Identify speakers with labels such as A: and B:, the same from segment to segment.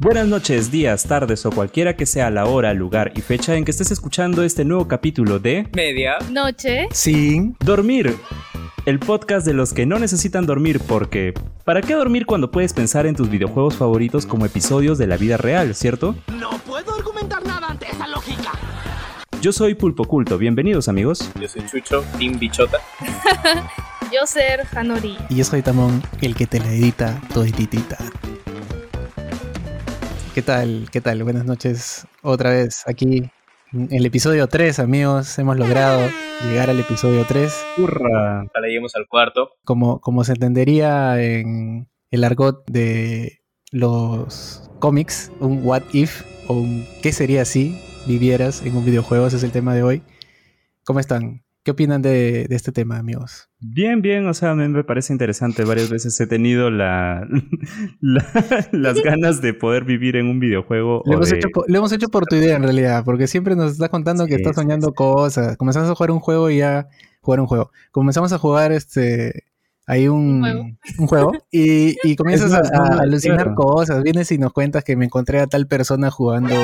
A: Buenas noches, días, tardes o cualquiera que sea la hora, lugar y fecha en que estés escuchando este nuevo capítulo de
B: Media.
C: Noche.
D: Sin
A: Dormir. El podcast de los que no necesitan dormir porque ¿para qué dormir cuando puedes pensar en tus videojuegos favoritos como episodios de la vida real, cierto?
E: No puedo argumentar nada ante esa lógica.
A: Yo soy Pulpo Culto, bienvenidos amigos.
B: Yo soy Chucho, Team Bichota.
C: Yo ser Hanori.
D: Y yo soy Tamón, el que te la edita todititita. ¿Qué tal? ¿Qué tal? Buenas noches otra vez aquí en el episodio 3, amigos. Hemos logrado llegar al episodio 3.
A: ¡Hurra!
B: Ahora lleguemos al cuarto.
D: Como, como se entendería en el argot de los cómics, un what if o un qué sería si vivieras en un videojuego. Ese es el tema de hoy. ¿Cómo están? ¿Qué opinan de, de este tema, amigos?
A: Bien, bien, o sea, a mí me parece interesante. Varias veces he tenido la, la- las ganas de poder vivir en un videojuego.
D: Lo hemos,
A: de-
D: hecho, por- lo hemos hecho por tu idea en realidad, porque siempre nos estás contando que estás
A: sí,
D: soñando
A: sí.
D: cosas. Comenzamos a jugar un juego y ya jugar un juego. Comenzamos a jugar este hay un,
C: Un juego.
D: un juego y, y comienzas a,
A: no,
D: alucinar
A: claro.
D: cosas. Vienes y nos cuentas que me encontré a tal persona jugando,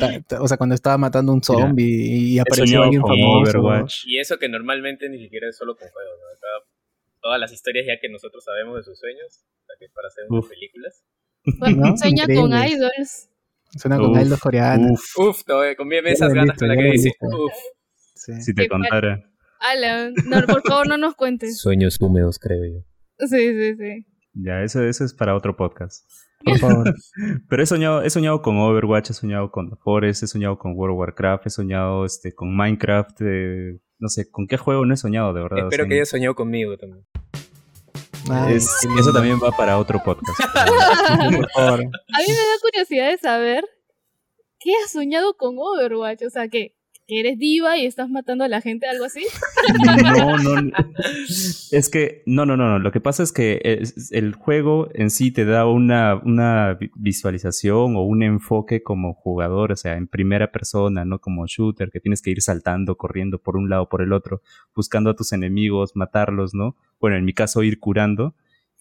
D: ta- ta- o sea, cuando estaba matando un zombie y, y apareció alguien famoso.
A: Overwatch.
B: Y eso que normalmente ni siquiera es solo con juegos, ¿no? Acá, todas las historias ya que nosotros sabemos de sus sueños, o sea, que es para hacer unas películas.
D: ¿No?
C: Sueña con idols.
D: Suena con idols coreanas.
A: Uf,
B: Uf, todavía con bien
D: Ya
B: esas ganas con la que dice. Uf.
D: Sí.
A: si te contara.
C: Alan, no, por favor no nos cuentes.
B: Sueños húmedos, creo yo.
C: Sí, sí, sí.
A: Ya, eso, eso es para otro podcast.
D: Por favor.
A: Pero he soñado, he soñado con Overwatch, he soñado con The Forest, he soñado con World of Warcraft, he soñado este, con Minecraft, eh, no sé, ¿con qué juego no he soñado de verdad? O
B: Espero
A: sea,
B: que hayas soñado conmigo también.
D: Ay,
A: es- eso también va para otro podcast.
D: Por favor.
C: A mí me da curiosidad de saber qué has soñado con Overwatch. O sea, que, eres diva y estás matando a la gente, algo así.
A: No, no. Es que, no, no, no, no. Lo que pasa es que el juego en sí te da una, una vi- visualización o un enfoque como jugador, o sea, en primera persona, no como shooter, que tienes que ir saltando, corriendo por un lado, por el otro, buscando a tus enemigos, matarlos, ¿no? Bueno, en mi caso, ir curando.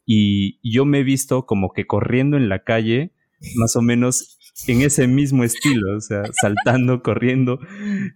A: Y yo me he visto como que corriendo en la calle, más o menos en ese mismo estilo, o sea, saltando, corriendo,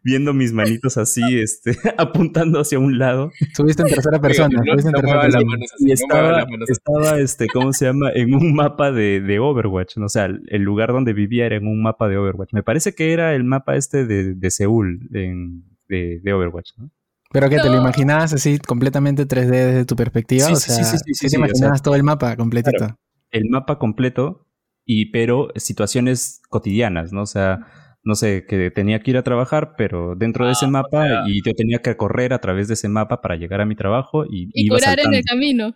A: viendo mis manitos así, este, apuntando hacia un lado.
D: Subiste en tercera persona.
B: no,
D: subiste en
B: no
D: tercera persona.
B: manos
A: Y estaba, estaba, este, ¿cómo se llama? En un mapa de, de Overwatch, ¿no? O sea, el lugar donde vivía era en un mapa de Overwatch. Me parece que era el mapa este de, de Seúl, en- de, de Overwatch, ¿no?
D: Pero que te lo imaginabas así completamente 3D desde tu perspectiva.
A: Sí,
D: o
A: sí,
D: sea,
A: sí, sí, sí,
D: sí
A: sí,
D: te
A: o
D: imaginabas
A: sea,
D: todo el mapa completito.
A: claro. El mapa completo, y pero situaciones cotidianas, ¿no? O sea, no sé, que tenía que ir a trabajar, pero dentro de ese
B: Ah, o
A: mapa,
B: sea-
A: y yo tenía que correr a través de ese mapa para llegar a mi trabajo y,
C: Y
A: iba
C: curar en el camino.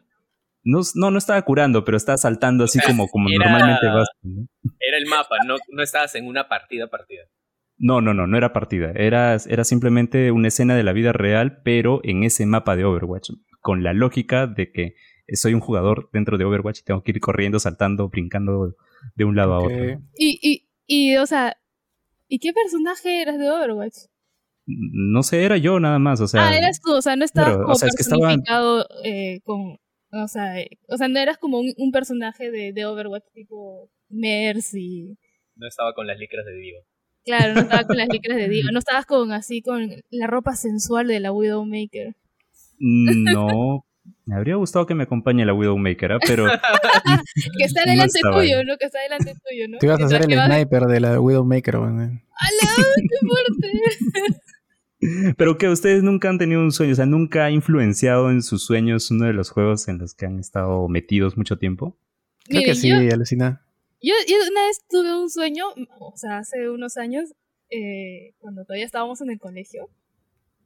A: No, no, no estaba curando, pero estaba saltando así
B: sea,
A: como, como
B: era-
A: normalmente vas. ¿no?
B: Era el mapa, no, no estabas en una partida partida.
A: No, no, no, no era partida. Era, era simplemente una escena de la vida real, pero en ese mapa de Overwatch. Con la lógica de que soy un jugador dentro de Overwatch y tengo que ir corriendo, saltando, brincando de un lado a otro.
C: Y, y, y, o sea, ¿y qué personaje eras de Overwatch?
A: No sé, era yo nada más. O sea,
C: ah, eras tú, o sea, no estabas como
A: o sea, es que estaba-
C: personificado eh, con. O sea, eh, o sea, no eras como un, un personaje de, de Overwatch tipo Mercy.
B: No estaba con las licras de Divo.
C: Claro, no estabas con las licras de Diva, no estabas con así con la ropa sensual de la Widowmaker.
A: no. Me habría gustado que me acompañe la Widowmaker, ¿ah? pero
C: Que está
A: No
C: delante
A: estaba
C: tuyo,
A: ahí.
C: ¿no? Que está delante tuyo, ¿no?
D: Tú ibas a ser el sniper de la Widowmaker. weón.
C: ¡Hala! ¡Qué fuerte!
A: pero que ustedes nunca han tenido un sueño, o sea, nunca ha influenciado en sus sueños uno de los juegos en los que han estado metidos mucho tiempo.
D: Creo
C: Miren,
D: que sí,
C: yo,
D: alucina.
C: Yo, yo una vez tuve un sueño, o sea, hace unos años, eh, cuando todavía estábamos en el colegio.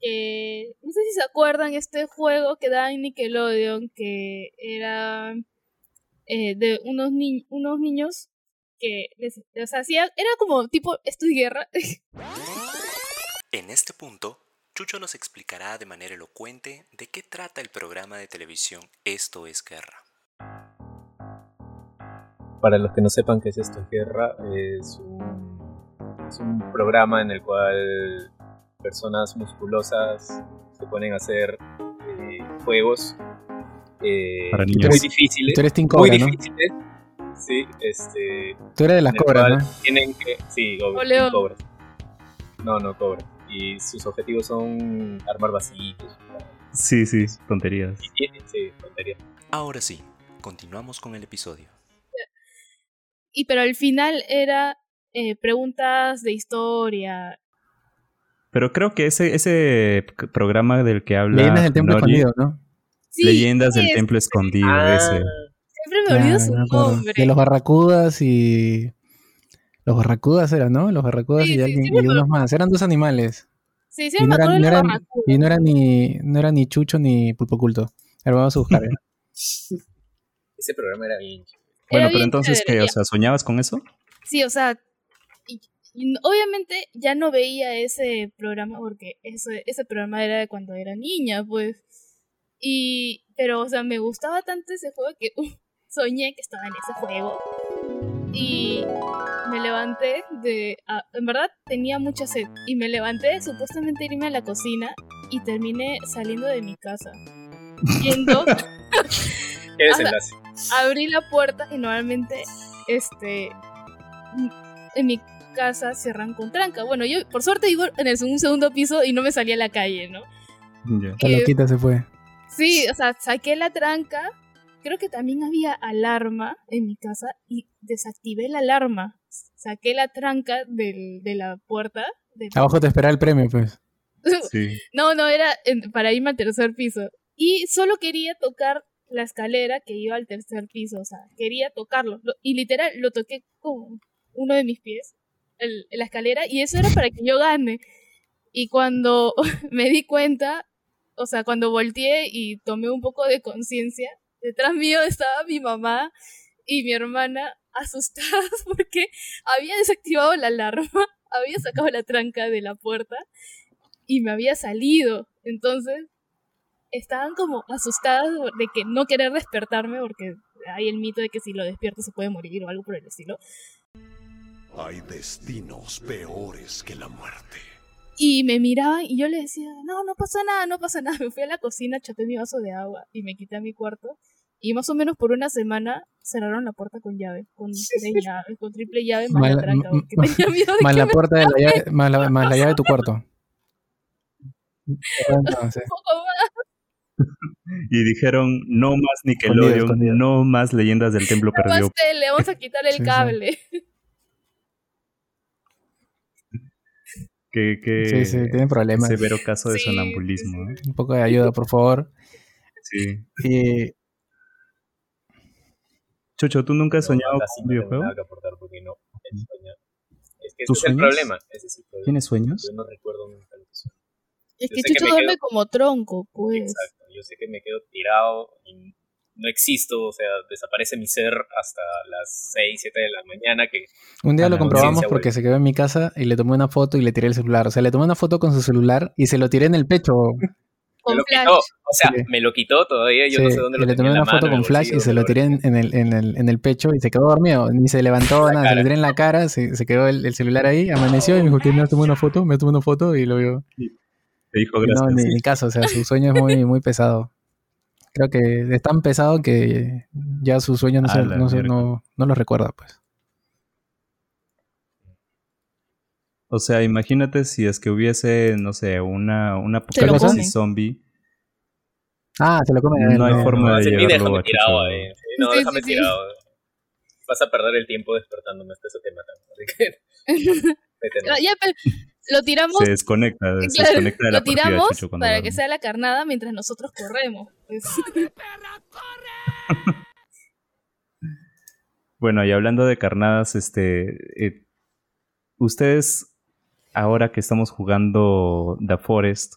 C: Que no sé si se acuerdan este juego que da en Nickelodeon, que era eh, de unos, ni- unos niños que les, les hacía, era como tipo, esto es guerra.
F: En este punto, Chucho nos explicará de manera elocuente de qué trata el programa de televisión Esto es Guerra.
B: Para los que no sepan qué es esto es guerra, es un, es un programa en el cual personas musculosas se ponen a hacer eh, juegos eh,
A: Para
B: muy
A: niños.
B: difíciles.
D: Tú eres Team
B: Muy difíciles. Sí, este.
D: Tú eres de las cobras, ¿no?
B: Tienen que. Sí,
C: O
B: obvio,
C: león.
B: cobras. No, no, cobras. Y sus objetivos son armar vasitos.
A: Sí, sí, tonterías.
B: Y tienen, sí, tontería.
F: Ahora sí, continuamos con el episodio.
C: Y pero al final era eh, preguntas de historia.
A: Pero creo que ese, ese programa del que habla
D: Leyendas del Templo
A: Nori,
D: Escondido, ¿no?
C: Sí,
A: Leyendas del
C: es-
A: Templo Escondido,
B: Ah,
A: ese.
C: Siempre me olvido
D: Ya,
C: su nombre.
D: De los barracudas y. Los barracudas eran, ¿no? Los barracudas
C: Sí,
D: y,
C: sí,
D: alguien, y unos más. Eran dos animales.
C: Sí, sí
D: Y no eran, no
C: los
D: eran- y no era ni, no era ni Chucho ni Pulpo Oculto. Ahora vamos a buscar. ¿eh?
B: ese programa era bien.
A: Bueno,
C: Era
A: pero
C: bien
A: entonces, ¿qué? O sea, ¿soñabas con eso?
C: Sí, o sea, y- obviamente ya no veía ese programa porque ese, ese programa era de cuando era niña, pues. Y, pero, o sea, me gustaba tanto ese juego que uh, soñé que estaba en ese juego. Y me levanté de... ah, en verdad tenía mucha sed. Y me levanté supuestamente irme a la cocina y terminé saliendo de mi casa. Yendo
B: ¿Qué desenlace?
C: abrí la puerta y normalmente este en mi casa cierran con tranca. Bueno, yo por suerte vivo en el un segundo piso y no me salí a la calle, ¿no?
A: Ya.
D: La
C: Eh,
D: loquita se fue.
C: Sí, o sea, saqué la tranca. Creo que también había alarma en mi casa y desactivé la alarma. Saqué la tranca del- de la puerta. de-
D: Abajo te espera el premio, pues.
A: Sí.
C: No, no, era en- para irme al tercer piso. Y solo quería tocar la escalera que iba al tercer piso, o sea, quería tocarlo. Lo- y literal, lo toqué con uno de mis pies, la escalera, y eso era para que yo gane. Y cuando me di cuenta, o sea, cuando volteé y tomé un poco de conciencia, detrás mío estaba mi mamá y mi hermana asustadas porque había desactivado la alarma, había sacado la tranca de la puerta y me había salido. Entonces, estaban como asustadas de que no querer despertarme porque hay el mito de que si lo despierto se puede morir o algo por el estilo.
G: Hay destinos peores que la muerte.
C: Y me miraban y yo le decía, no, no pasa nada, no pasa nada. Me fui a la cocina, chapé mi vaso de agua y me quité a mi cuarto. Y más o menos por una semana cerraron la puerta con llave, con tres llaves, con triple llave más la
D: Mal-
C: tranca,
D: m-
C: porque tenía miedo de
D: Más
C: que
D: la
C: me
D: puerta de la llave, más la, más la llave de tu cuarto. Entonces,
C: un poco más.
A: Y dijeron, no más Nickelodeon,
D: escondido.
A: no más Leyendas del Templo
C: Más
A: Perdido.
C: tele, vamos a quitar el
D: Sí, sí.
C: cable.
A: Que, que
D: Sí, sí, tienen problemas.
A: severo caso de
C: Sí,
A: sonambulismo. ¿eh?
D: Un poco de ayuda, por favor.
A: Sí.
D: Y
A: Chucho, ¿tú nunca has
B: No,
A: soñado con un
B: no tengo
A: videojuego?
B: nada que aportar porque no he soñado. Es que ese
A: ¿Tú
B: es el
A: sueñas?
B: problema. Ese es el problema.
A: ¿Tienes sueños?
B: Yo no recuerdo nunca lo que sueño.
C: Es
B: Yo
C: que
B: que
C: Chucho
B: me
C: duerme
B: quedo-
C: como tronco, pues.
B: Exacto. Yo sé que me quedo tirado y no existo, o sea, desaparece mi ser hasta las 6, 7 de la mañana que
D: un día lo comprobamos porque
B: vuelve.
D: se quedó en mi casa y le tomé una foto y le tiré el celular. O sea, le tomé una foto con su celular y se lo tiré en el pecho.
B: me
C: Con
B: lo
C: flash.
B: quitó. O sea,
D: Sí.
B: me lo quitó todavía, yo
D: Sí,
B: no sé dónde lo
D: le tomé
B: en la
D: una foto
B: mano,
D: con flash
B: bolsillo,
D: y se lo tiré en, en el, en, el, en el pecho y se quedó dormido. Ni se levantó,
B: La
D: nada. Se lo tiré en la cara, se, se quedó el, el celular ahí, amaneció y me dijo, ¿qué? ¿Me tomé una foto? Me tomé una foto y lo vio.
A: Te dijo
D: Y No,
A: gracias.
D: ni, ni caso, o sea, su sueño es muy, muy pesado. Creo que es tan pesado que ya su sueño no, se, no, se- no, no lo recuerda, pues.
A: O sea, imagínate si es que hubiese, no sé, una, una apocalipsis
C: comen.
A: zombie.
D: Ah, se lo come. a él,
A: No hay forma
B: No,
A: de llevarlo a
B: tirado No,
C: Sí,
B: déjame
C: sí, sí.
B: tirado. Vas a perder el tiempo despertándome hasta ese tema
C: ya, pero lo tiramos,
A: Se desconecta, se desconecta de la
C: lo
A: de
C: tiramos para
A: duerme.
C: que sea la carnada mientras nosotros corremos. pues.
A: Bueno, y hablando de carnadas, este, eh, ustedes, ahora que estamos jugando The Forest,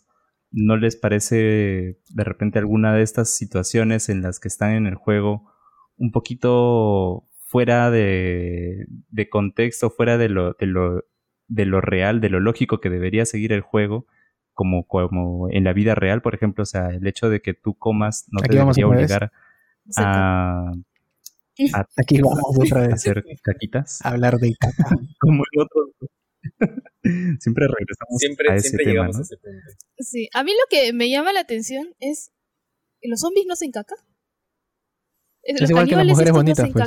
A: ¿no les parece de repente alguna de estas situaciones en las que están en el juego un poquito fuera de, de contexto, fuera de lo, de, lo, de lo real, de lo lógico que debería seguir el juego? Como, como en la vida real, por ejemplo, o sea, el hecho de que tú comas no
D: Aquí
A: te debería
D: vez.
A: obligar a, a
D: Aquí vamos otra vez
A: hacer caquitas.
D: a hablar de caca.
A: como el otro. siempre regresamos
B: Siempre,
A: a ese
B: siempre
A: tema,
B: llegamos
A: ¿no?
B: a ese punto.
C: Sí, a mí lo que me llama la atención es, ¿los zombies no hacen caca? Es,
D: Es
C: los
D: igual que las mujeres
C: estos no
D: bonitas,
C: hacen
D: pues.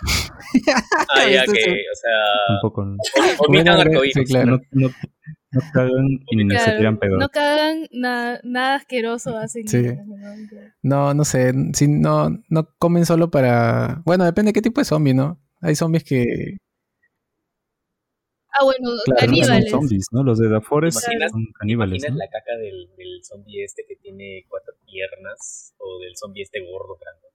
B: Ah, ya que, o sea,
A: Tampoco.
B: vomitan arcoíris.
D: sí, claro.
A: No, no, no cagan y ni se
C: Claro,
A: tiran pedos.
C: no cagan na- nada asqueroso hacen.
D: Sí.
C: ¿no?
D: No, sé, si no, no comen solo para... Bueno, depende de qué tipo de zombie, ¿no? Hay zombies que...
C: Ah, bueno,
D: Claro,
A: Pero no son
C: caníbales.
A: zombies, ¿no? Los de The Forest
B: ¿Imaginas-
A: son caníbales,
B: ¿Imaginas
A: ¿no?
B: la caca del, del zombie este que tiene cuatro piernas? O del zombie este gordo grande.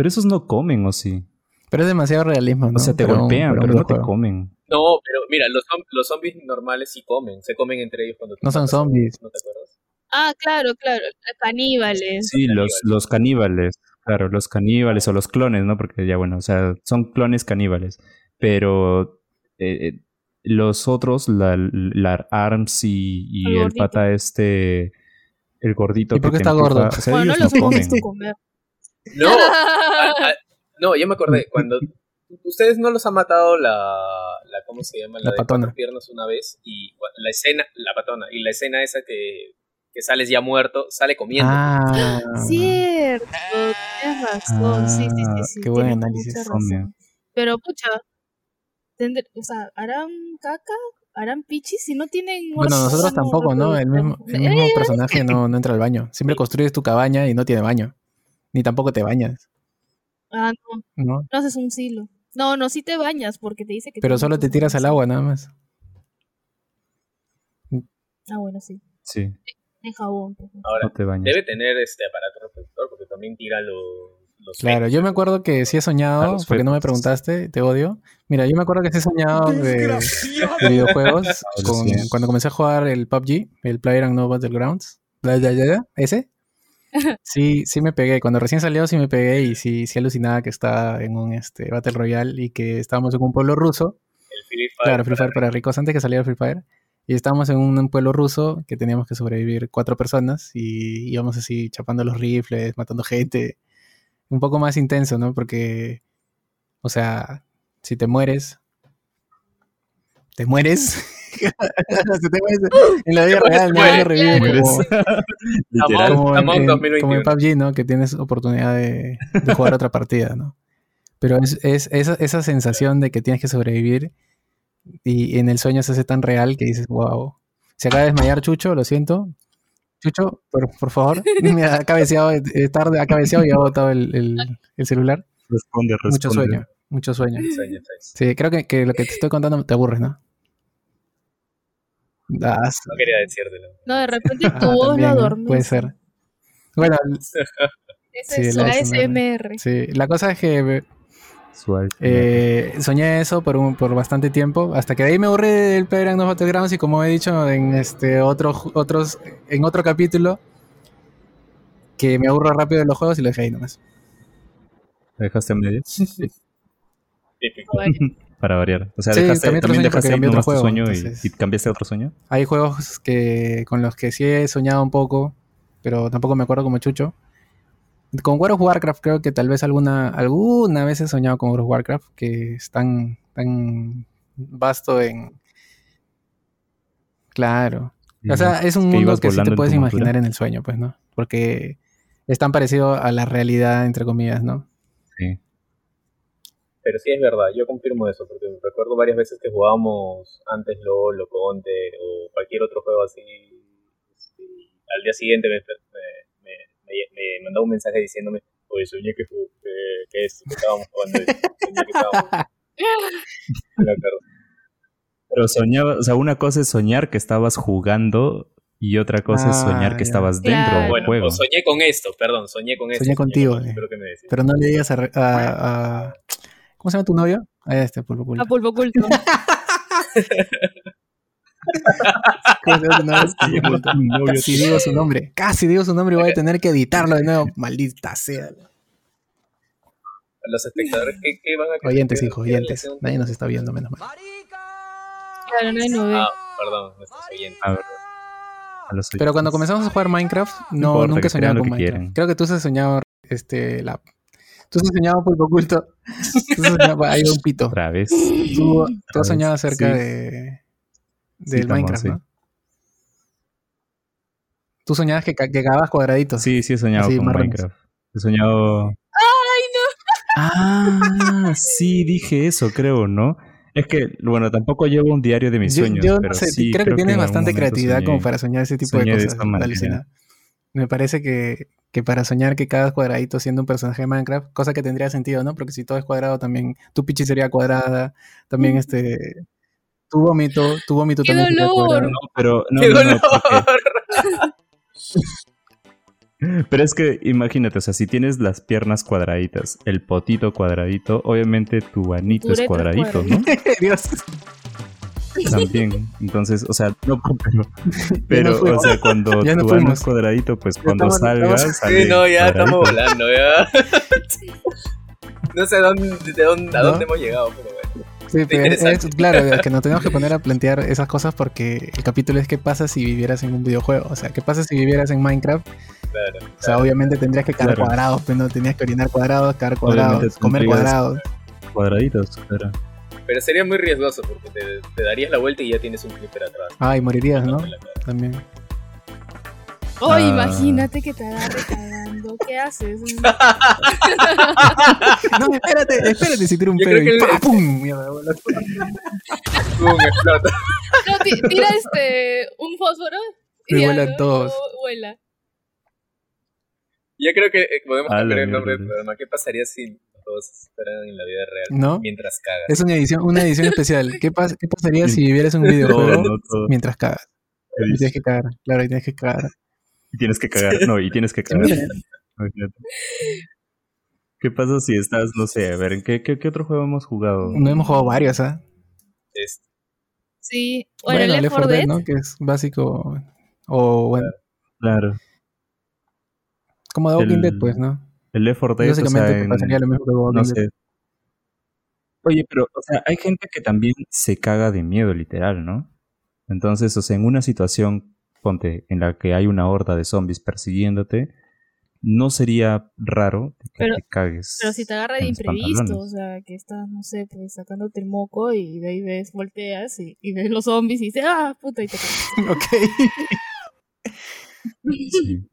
A: Pero esos no comen, ¿o sí?
D: Pero es demasiado realismo, ¿no?
A: O sea, te golpean, pero no te comen.
B: No, pero mira, los, los zombies normales sí comen. Se comen entre ellos cuando
D: No son zombies.
B: ¿No te acuerdas?
C: Ah, claro, claro. Caníbales.
A: Sí, los, los caníbales. Claro, los caníbales o los clones, ¿no? Porque ya, bueno, o sea, son clones caníbales. Pero eh, eh, los otros, la, la Arms y, y
C: El
A: pata este, el gordito.
D: ¿Y por
A: que
D: qué
A: te
D: está
A: empuja,
D: gordo?
A: O sea,
C: bueno, no
A: ellos
C: los
A: no comen.
C: comer.
B: No, ah, no, yo me acordé. Cuando ustedes no los ha matado la, la ¿cómo se llama?
D: La
B: de
D: patona.
B: piernas una vez y la escena, la patona y la escena esa que, que sales ya muerto, sale comiendo.
D: Ah,
C: Cierto, tienes razón. sí, sí, sí,
A: Ah,
C: sí.
D: qué buen análisis.
C: Pero, pucha, tendré- o sea, ¿harán caca? ¿Harán pichis? Si no tienen...
D: Bueno, nosotros tampoco, ¿no? El mismo, el mismo
C: Eh,
D: personaje no, no entra al baño. Siempre construyes tu cabaña y no tiene baño. Ni tampoco te bañas,
C: Ah, no,
D: ¿no?
C: no haces un silo. No, no, sí te bañas porque te dice que...
D: Pero solo te tiras al agua nada más.
C: Ah, bueno, sí.
A: Sí,
C: En jabón. pues.
B: Ahora,
A: no te bañas.
B: debe tener este aparato reproductor porque también tira los... los
D: Claro, yo me acuerdo que sí he soñado,
A: A los
D: porque no me preguntaste, te odio. Mira, yo me acuerdo que sí he soñado de, de videojuegos con- cuando comencé a jugar el PUBG, el Player No Battlegrounds. Bla, bla, bla, ¿Ese? Sí, sí me pegué. Cuando recién salió sí me pegué y sí, sí alucinaba que estaba en un este, Battle Royale y que estábamos en un pueblo ruso.
B: El Free Fire
D: Claro, Free Fire para ricos antes que saliera Free Fire. Y estábamos en un pueblo ruso que teníamos que sobrevivir cuatro personas y íbamos así chapando los rifles, matando gente. Un poco más intenso, ¿no? Porque, o sea, si te mueres, te mueres. Si te mueres en la vida real, no revives
A: Mueres.
D: como, como, en,
B: Among
D: en-
B: 2021.
D: como en PUBG, ¿no? Que tienes oportunidad de, de jugar otra partida, ¿no? Pero es, es esa, esa sensación de que tienes que sobrevivir y en el sueño se hace tan real que dices, wow. Se acaba de desmayar Chucho, lo siento. Chucho, por, por favor. Mira, ha cabeceado, es tarde, ha cabeceado y ha botado el, el- el celular.
A: Responde, responde.
D: Mucho sueño, mucho sueño. Sí, creo que, que lo que te estoy contando te aburre, ¿no? Ah,
B: No quería decírtelo.
C: No, de repente tu
D: ah,
C: voz
D: también,
C: lo
D: ¿no?
C: adormece.
D: Puede ser. Bueno,
C: Ese
D: Sí,
C: es
D: la ASMR. Sí, la cosa es que. Eh, soñé eso por, un- por bastante tiempo, hasta que de ahí me aburrí del Player No Battlegrounds y como he dicho en este otro, otros, en otro capítulo, que me aburro rápido de los juegos y lo dejé ahí nomás.
A: ¿Lo dejaste a medio?
B: Típico.
C: Bueno,
A: Para variar. O sea,
D: Sí,
A: dejaste, también
D: sueño porque
A: dejaste
D: otro
A: nomás tu sueño y-
D: entonces-
A: y, cambiaste a otro sueño.
D: Hay juegos que con los que sí he soñado un poco, pero tampoco me acuerdo como Chucho. Con World of Warcraft creo que tal vez alguna, alguna vez he soñado con World of Warcraft, que es tan, tan vasto en... Claro. O sea, es un
A: Que
D: mundo que sí te puedes imaginar en el sueño, pues, ¿no? Porque es tan parecido a la realidad, entre comillas, ¿no?
A: Sí.
B: Pero sí es verdad, yo confirmo eso, porque recuerdo varias veces que jugábamos antes LOL o Conte o cualquier otro juego así. este, al día siguiente me, me, me, me- me mandaba un mensaje diciéndome, oye, soñé que, que, que, es- que estábamos jugando soñé que estábamos... No.
A: Pero soñaba, o sea, una cosa es soñar que estabas jugando y otra cosa es
D: Ah,
A: soñar que
D: ya.
A: estabas dentro
C: Claro.
A: del
B: Bueno,
A: juego.
B: o soñé con esto, perdón, soñé con esto.
D: Soñé contigo,
B: con esto,
D: eh.
B: que me.
D: Pero no le digas a... re- a- a- ¿Cómo se llama tu novio? A este, pulpo pulpo.
C: a pulpo oculto.
D: ¿Cómo se llama tu novio? Casi digo su nombre. Casi digo su nombre y voy a tener que editarlo de nuevo. Maldita sea.
B: Los espectadores, ¿qué, qué van a
D: Oyentes,
B: qué-
D: hijo,
B: qué
D: oyentes. Nadie nos está viendo, menos mal.
C: Claro, no hay novela.
B: Ah, perdón, nuestros oyentes.
A: A ver, a los
D: Pero cuando
A: oyentes.
D: comenzamos a jugar Minecraft, no,
A: importa,
D: nunca
A: lo
D: con Minecraft. Creo que tú has soñado este, la... Tú has soñado pulpo oculto. Tú has soñado... Ahí va un pito.
A: Otra vez.
D: Tú, tú has
A: vez,
D: soñado acerca
A: sí.
D: de... Del Minecraft. ¿no? Tú soñabas que, que cagabas cuadraditos.
A: Sí, sí he soñado
D: Así,
A: con
D: marrones.
A: Minecraft. He soñado...
C: ¡Ay,
A: Ah, sí, dije eso, creo, ¿no? Es que, bueno, tampoco llevo un diario de mis
D: Yo,
A: sueños,
D: yo no
A: pero
D: sé,
A: sí
D: creo que tienes bastante creatividad
A: soñé-
D: como para soñar ese tipo de
A: de
D: cosas.
A: manera.
D: alucina. Me parece que, que para soñar que cada cuadradito siendo un personaje de Minecraft, cosa que tendría sentido, ¿no? Porque si todo es cuadrado, también tu pichi sería cuadrada, también este. Tu vómito, tu vómito
C: ¡Qué
D: también sería
C: dolor!
D: cuadrado.
A: No, pero no,
B: ¡Qué
A: no, no,
B: dolor!
A: porque- pero es que imagínate, o sea, si tienes las piernas cuadraditas, el potito cuadradito, obviamente tu anito es
C: uretra
A: cuadradito, ¿no?
D: Dios.
A: También. Entonces, o sea, no, pero, pero o sea, cuando
D: Ya
A: tu
D: fuimos.
A: es cuadradito, pues cuando salgas, sale
B: Sí, no, ya
A: cuadradito.
B: estamos volando, ya. No sé dónde, de dónde, a
D: ¿No?
B: dónde hemos llegado, pero bueno.
D: Sí, pero es,
B: interesante.
D: es- claro, que nos tenemos que poner a plantear esas cosas porque el capítulo es qué pasa si vivieras en un videojuego. O sea, qué pasa si vivieras en Minecraft.
B: Claro.
D: O sea, obviamente tendrías que cagar
A: Claro.
D: cuadrados, pero no tenías que orinar cuadrados, cagar cuadrados,
A: Obviamente
D: comer cuadrados.
A: Cuadraditos, claro.
B: Pero sería muy riesgoso porque te, te darías la vuelta y ya tienes un clipper atrás.
D: Ay, morirías, ¿no? También.
C: Oh,
A: Ah.
C: imagínate que te agarre cagando. ¿Qué haces?
D: No, espérate, espérate si tira un pedo y
B: el-
D: ¡pa, pum! Mierda, bola.
B: ¡Pum! explota.
C: No, ti- tira este un fósforo
D: Y
C: ya,
D: vuelan todos.
C: Vuela.
B: Yo creo que eh, podemos cambiar el nombre del programa. ¿Qué pasaría si todos fueran en la vida real
D: ¿No?
B: mientras cagas?
D: Es una edición, una edición especial. ¿Qué, pas- qué pasaría si vivieras un
A: Todo,
D: videojuego
A: no todo.
D: mientras cagas? Y tienes que cagar, claro, y tienes que cagar.
A: Y tienes que cagar. No, y tienes que cagar. ¿Qué pasa si estás, no sé, a ver, ¿en qué, qué, qué otro juego hemos jugado?
D: No hemos jugado varios, ¿ah?
B: Es-
C: Sí. Bueno, Left
D: Left
C: 4
D: 4 Dead,
C: Dead.
D: ¿no? Que es básico. O bueno,
A: Claro.
D: como The Walking
A: El-
D: Dead, pues, ¿no?
A: El Left 4 Dead, o sea,
D: te
A: en-
D: pasaría lo mismo que The Walking
A: no
D: Dead.
A: sé. Oye, pero, o sea, hay gente que también se caga de miedo, literal, ¿no? Entonces, o sea, en una situación, ponte, en la que hay una horda de zombies persiguiéndote, no sería raro que
C: Pero-
A: te cagues.
C: Pero si te agarra de imprevisto, o sea, que estás, no sé, pues sacándote el moco y de ahí ves, volteas y, y ves los zombies y dices, ah, puta, y te cagas.
D: Ok.
A: Sí.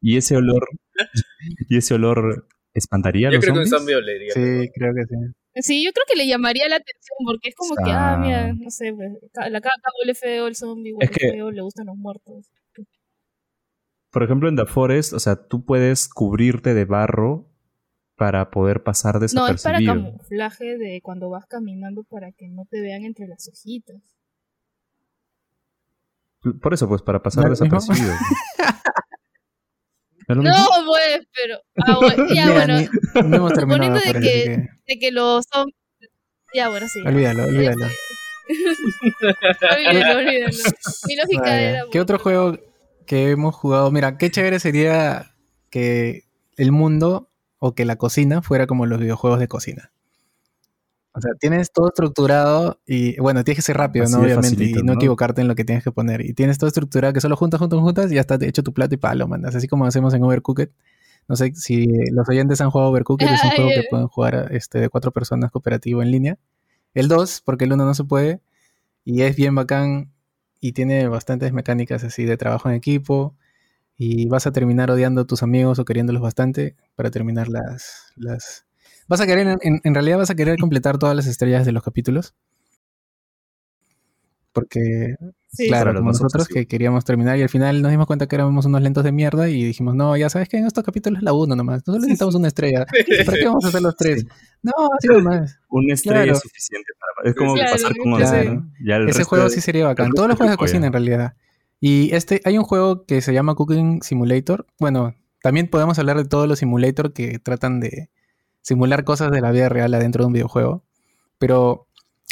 A: Y ese olor, y ese olor espantaría a
B: Yo
A: los
B: creo que un
A: zombies.
B: zombie olería.
D: Sí, creo que sí.
C: Sí, yo creo que le llamaría la atención porque es como que, ah, mira, no sé, pues, la caca huele feo, el zombie huele
A: Es que-
C: feo, le gustan los muertos.
A: Por ejemplo, en The Forest, o sea, tú puedes cubrirte de barro para poder pasar
C: No, es para
A: desapercibido.
C: camuflaje de cuando vas caminando para que no te vean entre las hojitas.
A: Por eso, pues, para pasar desapercibido. ¿No
C: pues, pero. Ah, bueno, ya, bueno,
D: no hemos terminado
C: de que- de que los zombies. Ya, bueno, sí.
D: Olvídalo, olvídalo.
C: olvídalo, olvídalo. Mi lógica
D: Vaya.
C: era.
D: ¿Qué otro juego que hemos jugado? Mira, qué chévere sería que el mundo o que la cocina fuera como los videojuegos de cocina. O sea, tienes todo estructurado y bueno, tienes que ser rápido,
A: Así
D: ¿no? Obviamente,
A: facilito,
D: y no,
A: ¿no?
D: equivocarte en lo que tienes que poner. Y tienes todo estructurado que solo juntas, juntas, juntas y ya está hecho tu plato y palo, mandas. Así como hacemos en Overcooked. No sé si los oyentes han jugado Overcooked, es un juego que pueden jugar este, de cuatro personas cooperativo en línea. El 2, porque el 1 no se puede. Y es bien bacán y tiene bastantes mecánicas así de trabajo en equipo. Y vas a terminar odiando a tus amigos o queriéndolos bastante para terminar las. las... Vas a querer, en, en realidad vas a querer completar todas las estrellas de los capítulos. Porque,
C: Sí.
D: claro, como nosotros que queríamos terminar y al final nos dimos cuenta que éramos unos lentos de mierda y dijimos, no, ya sabes que en estos capítulos es la 1 nomás. Nosotros necesitamos una estrella. ¿Para qué vamos a hacer los tres? No, así nomás.
A: Una estrella
D: Claro.
A: es suficiente para... Es como
C: Claro,
A: pasar con
C: claro.
A: 11, ¿no? Ya el
D: Ese
A: resto
D: juego
A: de-
D: sí sería bacán. Todos los juegos de cocina en realidad. Y este, hay un juego que se llama Cooking Simulator. Bueno, también podemos hablar de todos los simulators que tratan de simular cosas de la vida real adentro de un videojuego. Pero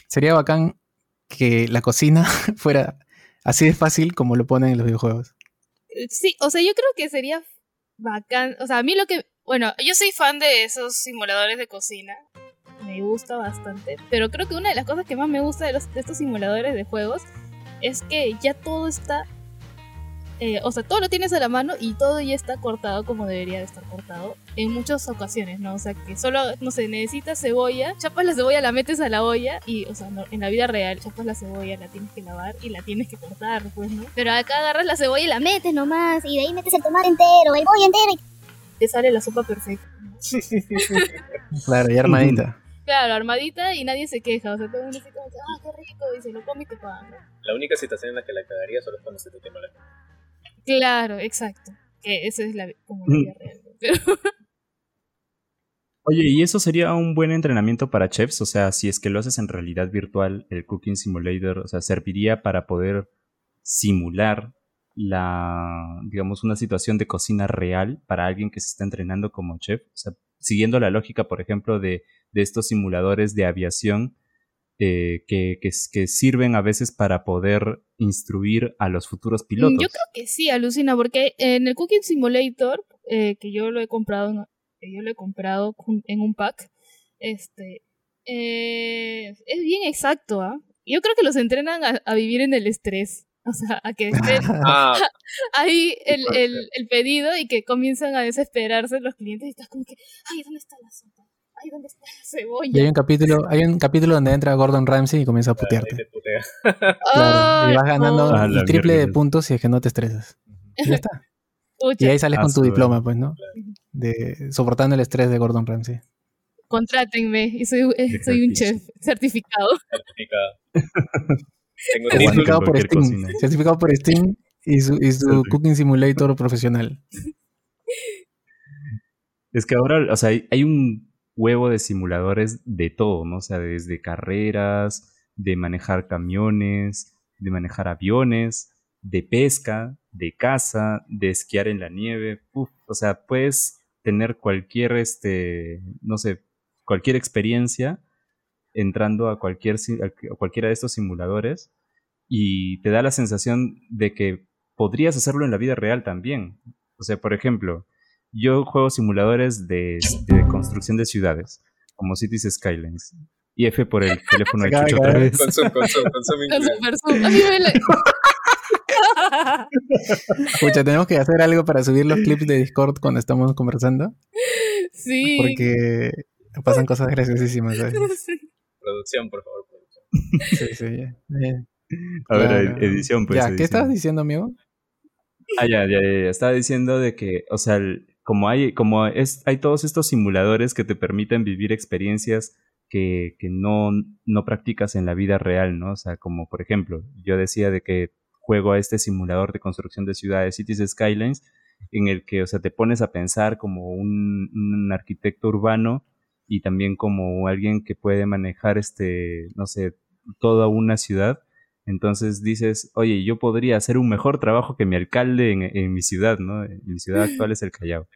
D: sería bacán que la cocina fuera así de fácil como lo ponen en los videojuegos.
C: Sí, o sea, yo creo que sería bacán. O sea, a mí lo que. Bueno, yo soy fan de esos simuladores de cocina. Me gusta bastante. Pero creo que una de las cosas que más me gusta de estos simuladores de juegos es que ya todo está eh, o sea, todo lo tienes a la mano y todo ya está cortado como debería de estar cortado en muchas ocasiones, ¿no? O sea, que solo, no sé, necesitas cebolla, chapas la cebolla, la metes a la olla y, o sea, no, en la vida real, chapas la cebolla, la tienes que lavar y la tienes que cortar, pues, ¿no? Pero acá agarras la cebolla y la metes nomás y de ahí metes el tomate entero, el pollo entero y te sale la sopa perfecta.
D: Claro, y armadita.
C: Claro, armadita y nadie se queja, o sea, todo el mundo como que, ah, qué rico, y se lo come y te pagan. ¿no?
B: La única situación en la que la cagaría solo es cuando se te quema la
C: Claro, exacto. Que esa es la, como
A: Mm.
C: la vida real.
A: Oye, ¿y eso sería un buen entrenamiento para chefs? O sea, si es que lo haces en realidad virtual, el Cooking Simulator, o sea, serviría para poder simular la, digamos, una situación de cocina real para alguien que se está entrenando como chef. O sea, siguiendo la lógica, por ejemplo, de, de estos simuladores de aviación eh, que, que, que sirven a veces para poder instruir a los futuros pilotos.
C: Yo creo que sí, alucina, porque en el Cooking Simulator, eh, que yo lo he comprado, en- que yo lo he comprado en un pack, este, eh, es bien exacto, ¿ah? Yo creo que los entrenan a, a vivir en el estrés. O sea, a que estén
B: Ah,
C: ahí el, el pedido y que comienzan a desesperarse los clientes y estás como que, ay, ¿dónde está la sopa? Ay, ¿dónde está la
D: Y hay un capítulo, hay un capítulo donde entra Gordon Ramsay y comienza a
B: ahí
D: putearte.
B: te putea.
D: Claro, y vas ganando.
A: Ah,
D: el
A: la
D: triple de puntos si es que no te estresas. Y ya está.
C: Pucha,
D: Y ahí sales
A: Ah,
D: con tu diploma, pues, ¿no? De soportando el estrés de Gordon Ramsay.
C: contrátenme y soy, eh, soy un chef certificado.
B: Certificado. Tengo.
D: Certificado por Steam.
A: cocina.
D: Certificado por Steam y su, y su. Cooking Simulator profesional.
A: Es que ahora, o sea, hay, hay un huevo de simuladores de todo, ¿no? O sea, desde carreras, de manejar camiones, de manejar aviones, de pesca, de caza, de esquiar en la nieve. O sea, puedes tener cualquier, este, no sé, cualquier experiencia entrando a cualquier, a cualquiera de estos simuladores y te da la sensación de que podrías hacerlo en la vida real también. O sea, por ejemplo, yo juego simuladores de, de construcción de ciudades, como Cities Skylines. Y F por el teléfono de Chucho otra vez.
B: Consum, consum, consum
D: Pucha, tenemos que hacer algo para subir los clips de Discord cuando estamos conversando.
C: sí.
D: Porque pasan cosas graciosísimas. ¿sabes?
B: Producción, por favor. producción.
D: Sí, sí, ya. Bien.
A: A ver,
D: Claro.
A: edición, pues.
D: ya, ¿qué estabas diciendo, amigo?
A: Ah, ya, ya, ya, ya. Estaba diciendo de que, o sea, el- como hay, como es, hay todos estos simuladores que te permiten vivir experiencias que, que no, no practicas en la vida real, ¿no? O sea, como por ejemplo, yo decía de que juego a este simulador de construcción de ciudades, Cities Skylines, en el que, o sea, te pones a pensar como un, arquitecto urbano y también como alguien que puede manejar este, no sé, toda una ciudad. Entonces dices, oye, yo podría hacer un mejor trabajo que mi alcalde en, mi ciudad, ¿no? En mi ciudad actual es el Callao.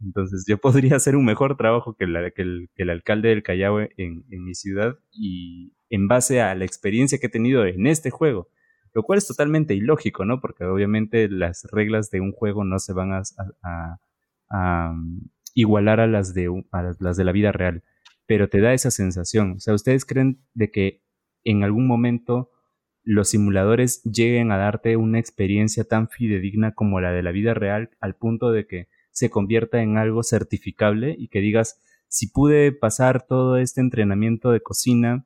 A: Entonces yo podría hacer un mejor trabajo que, el, el alcalde del Callao en, mi ciudad y en base a la experiencia que he tenido en este juego. Lo cual es totalmente ilógico, ¿no? Porque obviamente las reglas de un juego no se van a, um, igualar a las, de, a las de la vida real. Pero te da esa sensación. O sea, ¿ustedes creen de que en algún momento los simuladores lleguen a darte una experiencia tan fidedigna como la de la vida real al punto de que se convierta en algo certificable y que digas, si pude pasar todo este entrenamiento de cocina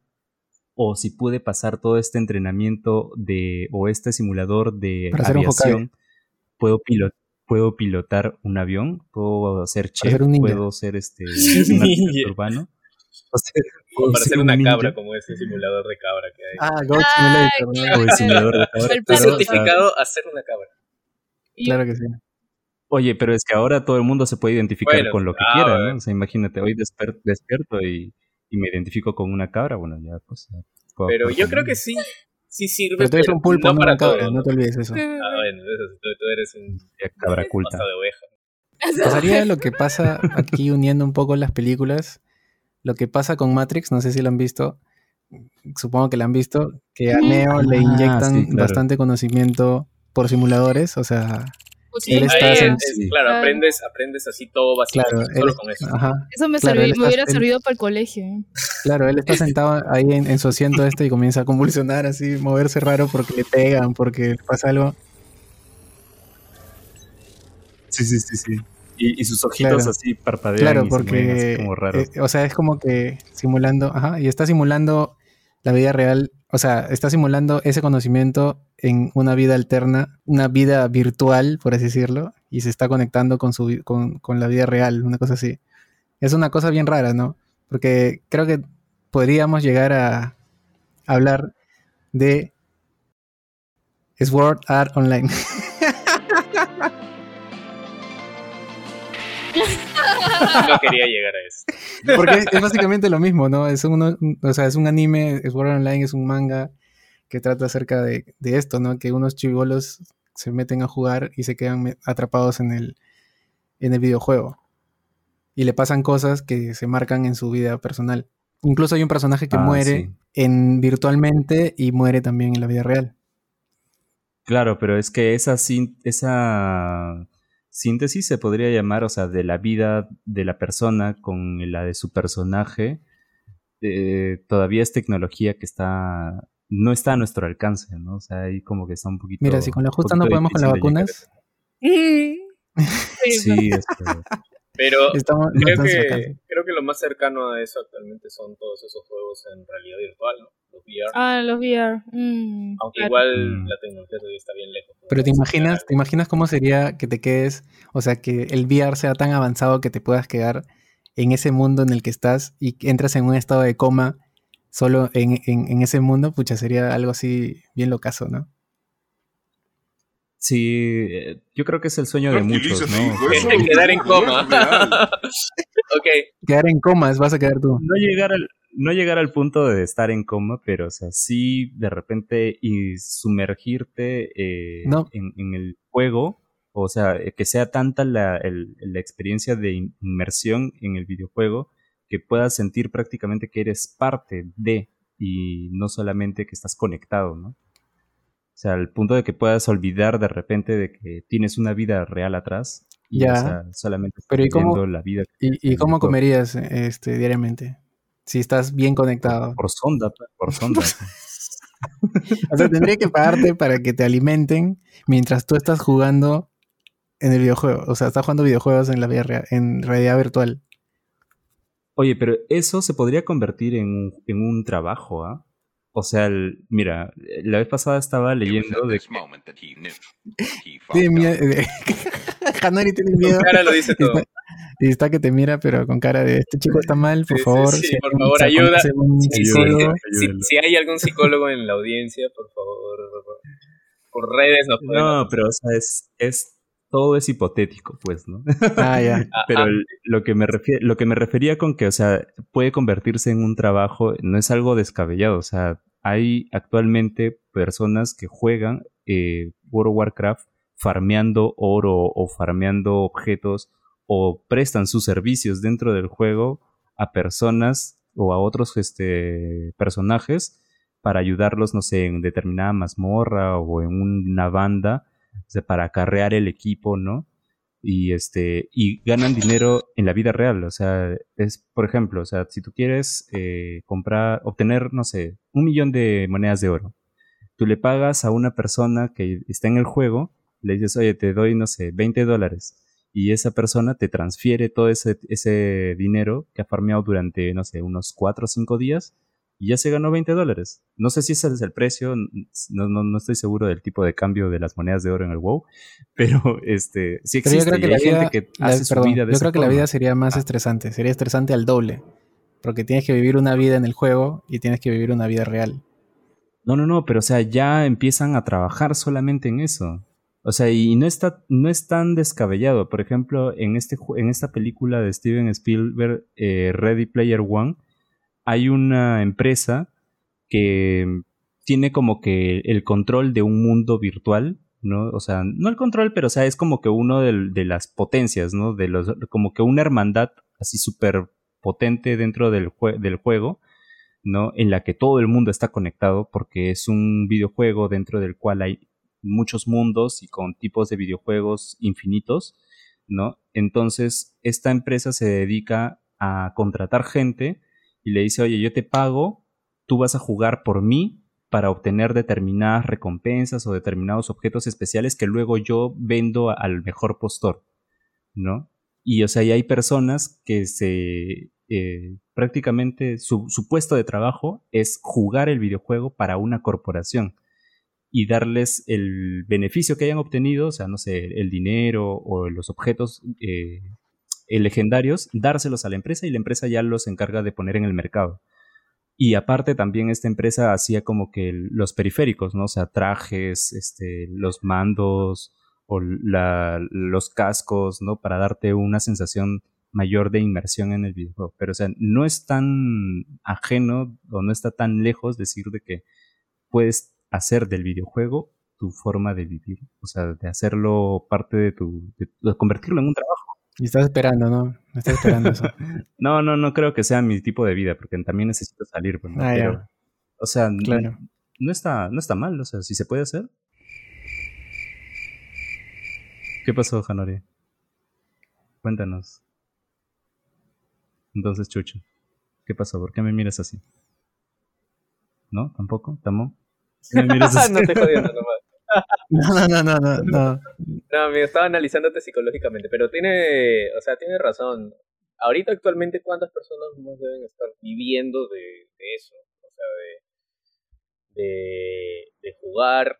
A: o si pude pasar todo este entrenamiento de o este simulador de
D: Para
A: aviación, puedo, pilot, puedo pilotar un avión, puedo ser chef,
D: ser un ninja.
A: puedo ser este un urbano. O sea,
B: Para
A: ser
B: una
A: ninja.
B: cabra, como ese simulador de cabra que hay.
D: Ah, Goat
C: Ay,
D: Simulator. ¿no?
A: O el simulador de cabra.
C: El
B: certificado a ser una cabra.
C: Y-
D: Claro que sí.
A: Oye, pero es que ahora todo el mundo se puede identificar
B: Bueno,
A: con lo que
B: ah,
A: quiera. ¿no? O sea, imagínate, hoy desper- despierto y, y me identifico con una cabra, bueno, ya pues... ya puedo
B: Pero yo creo que sí, sí sirve.
D: Pero tú eres un pulpo,
B: no
D: no
B: para
D: una cabra,
B: todo.
D: no te olvides eso.
B: Ah, bueno, eso sí, tú, tú eres un
A: Ya, cabra culta.
B: de oveja.
D: Pasaría lo que pasa aquí uniendo un poco las películas, lo que pasa con Matrix, no sé si lo han visto, supongo que lo han visto, que a Neo le
A: Ah,
D: inyectan
A: sí, claro.
D: bastante conocimiento por simuladores, o sea,
C: Pucha,
D: Él está
B: Ahí
D: en-
B: es- es-
A: sí.
B: claro,
C: Claro.
B: aprendes, aprendes así todo
D: claro, él,
B: solo con eso.
D: ajá,
C: Eso me,
D: Claro,
C: serví-
D: él
C: me
D: está-
C: hubiera
D: él-
C: servido para el colegio. ¿eh?
D: claro, él está sentado ahí en, en su asiento este y comienza a convulsionar así, moverse raro porque le pegan, porque le pasa algo.
A: Sí, sí, sí, sí. Y, y sus ojitos
D: Claro.
A: así parpadean
D: Claro,
A: y se
D: porque,
A: así como raros.
D: eh, o sea, es como que simulando, ajá, y está simulando la vida real, o sea, está simulando ese conocimiento en una vida alterna, una vida virtual, por así decirlo, y se está conectando con, su, con, con la vida real, una cosa así. Es una cosa bien rara, ¿no? Porque creo que podríamos llegar a hablar de Sword Art Online.
B: No quería llegar a eso.
D: Porque es, es básicamente lo mismo, ¿no? Es, uno, o sea, es un anime, Sword Art Online es un manga que trata acerca de, de esto, ¿no? Que unos chivolos se meten a jugar y se quedan atrapados en el, en el videojuego. Y le pasan cosas que se marcan en su vida personal. Incluso hay un personaje que
A: Ah,
D: muere
A: sí.
D: en virtualmente y muere también en la vida real.
A: Claro, pero es que esa, sin- esa síntesis se podría llamar, o sea, de la vida de la persona con la de su personaje, eh, todavía es tecnología que está no está a nuestro alcance, ¿no? O sea, ahí como que está un poquito.
D: Mira, si con la justa no podemos con las vacunas,
A: Sí,
B: Pero
D: estamos, no
B: creo que, creo que lo más cercano a eso actualmente son todos esos juegos en realidad virtual, ¿no? Los VR.
C: Ah, los VR. Mm,
B: Aunque
C: claro.
B: igual
A: Mm.
B: la tecnología todavía está bien lejos.
D: Pero te imaginas, te imaginas cómo sería que te quedes, o sea, que el VR sea tan avanzado que te puedas quedar en ese mundo en el que estás y entras en un estado de coma solo en, en- en ese mundo, pucha, sería algo así bien locazo, ¿no?
A: Sí, eh, yo creo que es el sueño de muchos, ¿no?
B: quedar en coma.
G: real.
B: ok,
D: Quedar en comas, vas a quedar tú.
A: no llegar al no llegar al punto de estar en coma, pero o sea, sí de repente y sumergirte eh,
D: No.
A: en, en el juego, o sea, eh, que sea tanta la, el- la experiencia de in- inmersión en el videojuego que puedas sentir prácticamente que eres parte de y no solamente que estás conectado, ¿no? O sea, al punto de que puedas olvidar de repente de que tienes una vida real atrás y
D: Ya.
A: o sea, solamente
D: Pero ¿y cómo-
A: la vida
D: ¿Y, y cómo comerías este, diariamente? Si estás bien conectado.
A: por sonda, pues, por sonda.
D: O sea, tendría que pagarte para que te alimenten mientras tú estás jugando en el videojuego. O sea, estás jugando videojuegos en la vida real, en realidad virtual.
A: Oye, pero eso se podría convertir en en un trabajo, ¿ah? O sea, el- mira, la vez pasada estaba leyendo de que
D: Tiene miedo. Hanori tiene miedo.
B: cara lo dice todo.
D: Está- y está que te mira, pero con cara de este chico está mal, por
B: Sí,
D: favor.
B: sí,
D: si
B: por favor, ayuda. si, hay algún psicólogo en la audiencia, por favor, por redes nos pueden
A: No, pero o sea, es, es todo es hipotético, pues, ¿no?
D: Ah, ya.
B: Ah,
A: Pero
B: ah,
A: el- lo que me lo que me refería con que, o sea, puede convertirse en un trabajo, no es algo descabellado. O sea, hay actualmente personas que juegan eh, World of Warcraft farmeando oro o farmeando objetos o prestan sus servicios dentro del juego a personas o a otros este, personajes para ayudarlos, no sé, en determinada mazmorra o en una banda, sea, para acarrear el equipo, ¿no? y este y ganan dinero en la vida real o sea es por ejemplo o sea si tú quieres eh, comprar obtener no sé un millón de monedas de oro tú le pagas a una persona que está en el juego le dices oye te doy no sé 20 dólares y esa persona te transfiere todo ese, ese dinero que ha farmeado durante no sé unos 4 o 5 días y ya se ganó 20 dólares. No sé si ese es el precio, no, no, no estoy seguro del tipo de cambio de las monedas de oro en el WoW, pero este sí
D: Pero yo
A: existe
D: creo que
A: y
D: la
A: hay
D: vida,
A: gente que
D: la-
A: hace
D: perdón,
A: su vida de
D: yo
A: esa
D: creo que la vida sería más
A: Ah.
D: estresante, sería estresante al doble, porque tienes que vivir una vida en el juego y tienes que vivir una vida real.
A: No, no, no, pero o sea, ya empiezan a trabajar solamente en eso. O sea, y no está, no es tan descabellado. Por ejemplo, en este en esta película de Steven Spielberg, eh, Ready Player One, hay una empresa que tiene como que el control de un mundo virtual, ¿no? O sea, no el control, pero o sea, es como que uno de, las potencias, ¿no? De los, como que una hermandad así súper potente dentro del, del juego, ¿no? En la que todo el mundo está conectado porque es un videojuego dentro del cual hay muchos mundos y con tipos de videojuegos infinitos, ¿no? Entonces, esta empresa se dedica a contratar gente y le dice, oye, yo te pago, tú vas a jugar por mí para obtener determinadas recompensas o determinados objetos especiales que luego yo vendo al mejor postor. ¿no? Y o sea, y hay personas que se eh, prácticamente su, su, puesto de trabajo es jugar el videojuego para una corporación y darles el beneficio que hayan obtenido, o sea, no sé, el dinero o los objetos eh, legendarios, dárselos a la empresa y la empresa ya los encarga de poner en el mercado. Y aparte también esta empresa hacía como que los periféricos, ¿no? O sea, trajes, este, los mandos o la, los cascos, ¿no? Para darte una sensación mayor de inmersión en el videojuego. Pero, o sea, no es tan ajeno o no está tan lejos decir de que puedes hacer del videojuego tu forma de vivir. O sea, de hacerlo parte de tu... de convertirlo en un trabajo.
D: Y estás esperando, ¿no? Estás esperando eso.
A: no, no, no creo que sea mi tipo de vida, porque también necesito salir. Pues, ah, o sea, claro. no, está, no está mal, o sea, si se puede hacer. ¿Qué pasó, Hanori? Cuéntanos. Entonces, Chucho, ¿qué pasó? ¿Por qué me miras así? ¿No? ¿Tampoco? ¿Tamo?
B: ¿Me miras así? no estoy jodiendo nomás.
D: No, no, no, no, no.
B: No, me estaba analizándote psicológicamente, pero tiene, o sea, tiene razón. Ahorita actualmente, ¿cuántas personas más deben estar viviendo de, eso? O sea, de, de, de, jugar,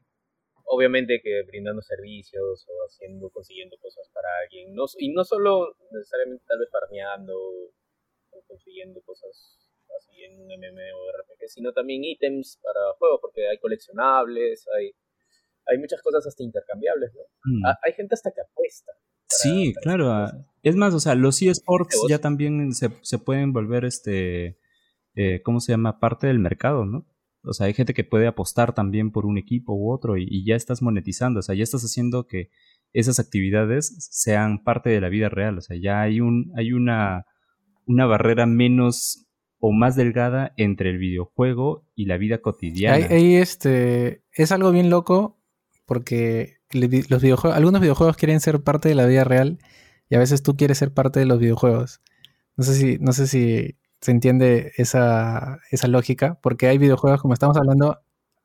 B: obviamente que brindando servicios o haciendo, consiguiendo cosas para alguien. No, y no solo necesariamente tal vez farmeando o consiguiendo cosas así en un MMORPG, sino también ítems para juegos, porque hay coleccionables, hay hay muchas cosas hasta intercambiables, ¿no? Mm. Hay gente hasta que apuesta.
A: sí, claro. Ah, es más, o sea, los eSports ya también se, se, pueden volver, este, eh, ¿cómo se llama? Parte del mercado, ¿no? O sea, hay gente que puede apostar también por un equipo u otro y, ya estás monetizando, o sea, ya estás haciendo que esas actividades sean parte de la vida real, o sea, ya hay, un, hay una, una barrera menos o más delgada entre el videojuego y la vida cotidiana.
D: Ahí, este, es algo bien loco porque los videojuegos, algunos videojuegos quieren ser parte de la vida real y a veces tú quieres ser parte de los videojuegos. No sé si, no sé si se entiende esa, esa lógica, porque hay videojuegos, como estamos hablando,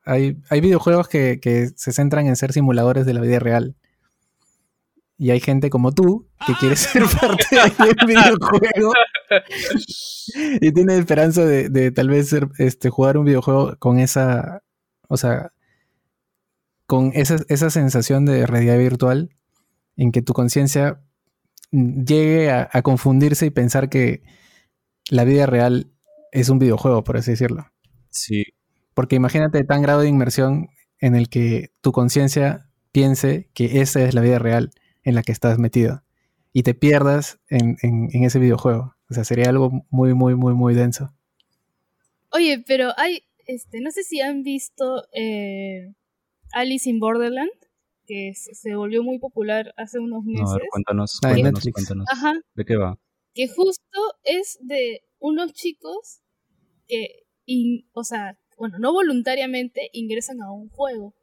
D: hay, hay videojuegos que, que, se centran en ser simuladores de la vida real. Y hay gente como tú que quiere ser parte de un videojuego y tiene esperanza de, de tal vez ser, este, jugar un videojuego con esa, o sea, con esa, esa sensación de realidad virtual en que tu conciencia llegue a, confundirse y pensar que la vida real es un videojuego, por así decirlo.
A: Sí.
D: Porque imagínate tan grado de inmersión en el que tu conciencia piense que esa es la vida real en la que estás metido y te pierdas en, ese videojuego. O sea, sería algo muy, muy, muy, muy denso.
C: Oye, pero hay, este, no sé si han visto eh, Alice in Borderland, que se volvió muy popular hace unos meses.
A: No, a ver, cuéntanos, cuéntanos, cuéntanos. Ajá. ¿De qué va?
C: Que justo es de unos chicos que, o sea, bueno, no voluntariamente ingresan a un juego,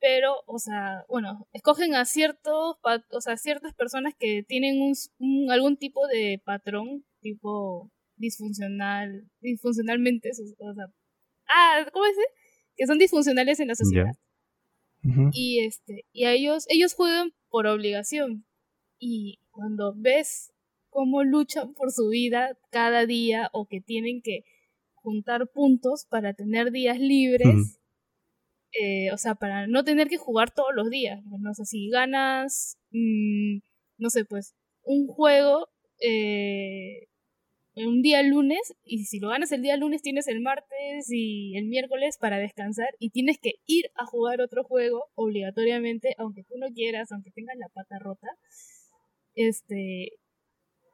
C: pero, o sea, bueno, escogen a ciertos, o sea, ciertas personas que tienen un, algún tipo de patrón, tipo disfuncional, disfuncionalmente, o sea, ah, ¿cómo es? Que son disfuncionales en la sociedad. Y este, y a ellos, ellos juegan por obligación. Y cuando ves cómo luchan por su vida cada día o que tienen que juntar puntos para tener días libres, eh, o sea, para no tener que jugar todos los días. No sé, si ganas, mm, no sé, pues, un juego, eh, un día lunes y si lo ganas el día lunes tienes el martes y el miércoles para descansar y tienes que ir a jugar otro juego obligatoriamente, aunque tú no quieras, aunque tengas la pata rota. Este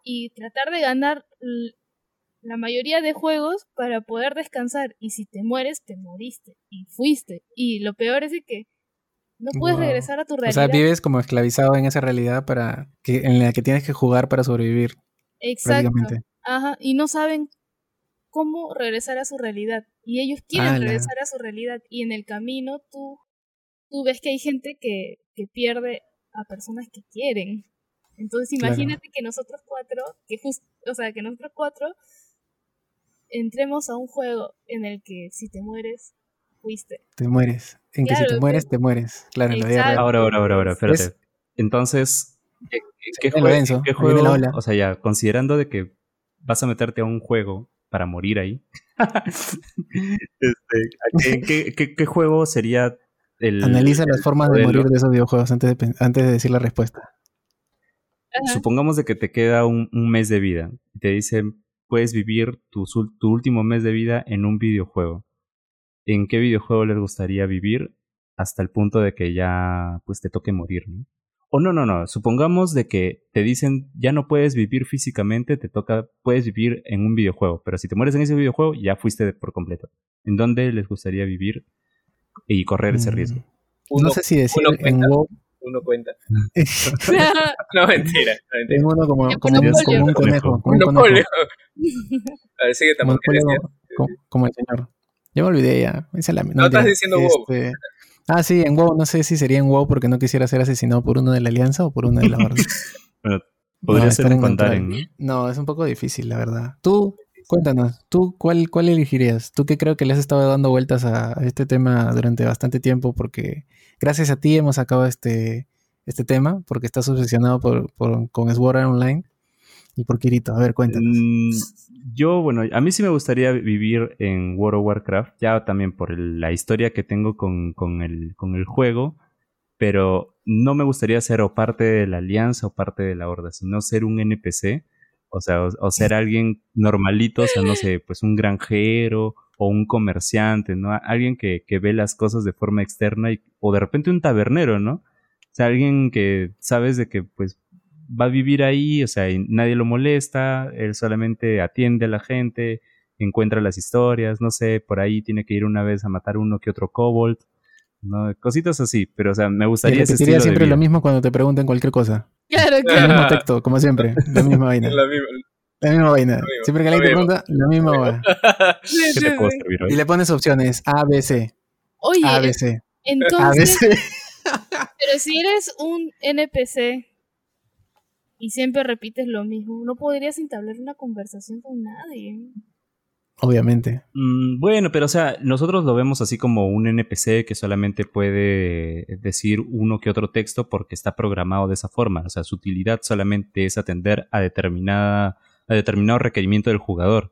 C: y tratar de ganar la mayoría de juegos para poder descansar y si te mueres te moriste y fuiste y lo peor es que no puedes regresar a tu realidad.
D: O sea, vives como esclavizado en esa realidad para que en la que tienes que jugar para sobrevivir.
C: Exacto. Ajá, y no saben cómo regresar a su realidad. Y ellos quieren regresar a su realidad. Y en el camino tú, tú ves que hay gente que, que pierde a personas que quieren. Entonces imagínate que nosotros cuatro, que justo, o sea, que nosotros cuatro entremos a un juego en el que si te mueres, fuiste.
D: Te mueres. En que si te mueres, te mueres. Claro, en la
A: Ahora, ahora, ahora, ahora, espérate. Entonces, ¿En qué,
D: viene lo
A: jue-
D: denso,
A: en qué juego? O sea, ya, considerando de que vas a meterte a un juego para morir ahí. este, ¿a qué, qué- qué- qué juego sería el.
D: Analiza las
A: el
D: formas de morir de esos videojuegos antes de, antes de decir la respuesta.
C: Ajá.
A: Supongamos de que te queda un, un mes de vida y te dicen puedes vivir tu, tu último mes de vida en un videojuego. ¿En qué videojuego les gustaría vivir hasta el punto de que ya pues te toque morir, ¿no? O no, no, no. Supongamos de que te dicen ya no puedes vivir físicamente, te toca, puedes vivir en un videojuego, pero si te mueres en ese videojuego ya fuiste de- por completo. ¿En dónde les gustaría vivir y correr ese
D: Mm.
A: riesgo?
B: Uno,
D: no sé si decir
B: uno
D: en
B: cuenta.
D: WoW,
B: uno cuenta. No, mentira. No, mentira.
D: en uno como, como, como un conejo. Como un conejo.
B: A ver, sigue
D: como, como el señor. Yo me olvidé ya. Esa es la-
B: No estás
D: mentira.
B: diciendo WoW.
D: Ah, sí, en WoW. No sé si sería en WoW porque no quisiera ser asesinado por uno de la Alianza o por uno de la Horda.
A: Podría
D: No,
A: ser
D: en neutral.
A: ¿no?
D: No, es un poco difícil, la verdad. Tú, cuéntanos, ¿tú cuál, cuál elegirías? Tú que creo que le has estado dando vueltas a este tema durante bastante tiempo porque gracias a ti hemos sacado este, este tema porque estás obsesionado por, por- con Sword Online y por Kirito. A ver, cuéntanos.
A: Yo, bueno, a mí sí me gustaría vivir en World of Warcraft, ya también por la historia que tengo con, con el, con el juego, pero no me gustaría ser o parte de la alianza o parte de la horda, sino ser un NPC, o sea, o, o ser alguien normalito, o sea, no sé, pues un granjero o un comerciante, ¿no? Alguien que, que ve las cosas de forma externa y, o de repente un tabernero, ¿no? O sea, alguien que sabes de que pues va a vivir ahí, o sea, y nadie lo molesta, él solamente atiende a la gente, encuentra las historias, no sé, por ahí tiene que ir una vez a matar uno que otro kobold, ¿no? Cositas así, pero o sea, me gustaría de
D: siempre lo mismo cuando te pregunten cualquier cosa.
C: Claro,
D: El
C: claro.
D: mismo texto, como siempre. La misma vaina.
B: La misma.
D: La misma vaina. Siempre que alguien te pregunta, la misma va.
C: Sí,
A: ¿Qué te puedo servir hoy?
D: Y le pones opciones A, B, C.
C: Oye,
D: A, B, C. A, B,
C: entonces,
D: C.
C: pero si eres un NPC y siempre repites lo mismo, no podrías entablar una conversación con nadie.
D: Obviamente.
A: Mm, bueno, pero o sea, nosotros lo vemos así como un NPC que solamente puede decir uno que otro texto porque está programado de esa forma. O sea, su utilidad solamente es atender a determinada, a determinado requerimiento del jugador.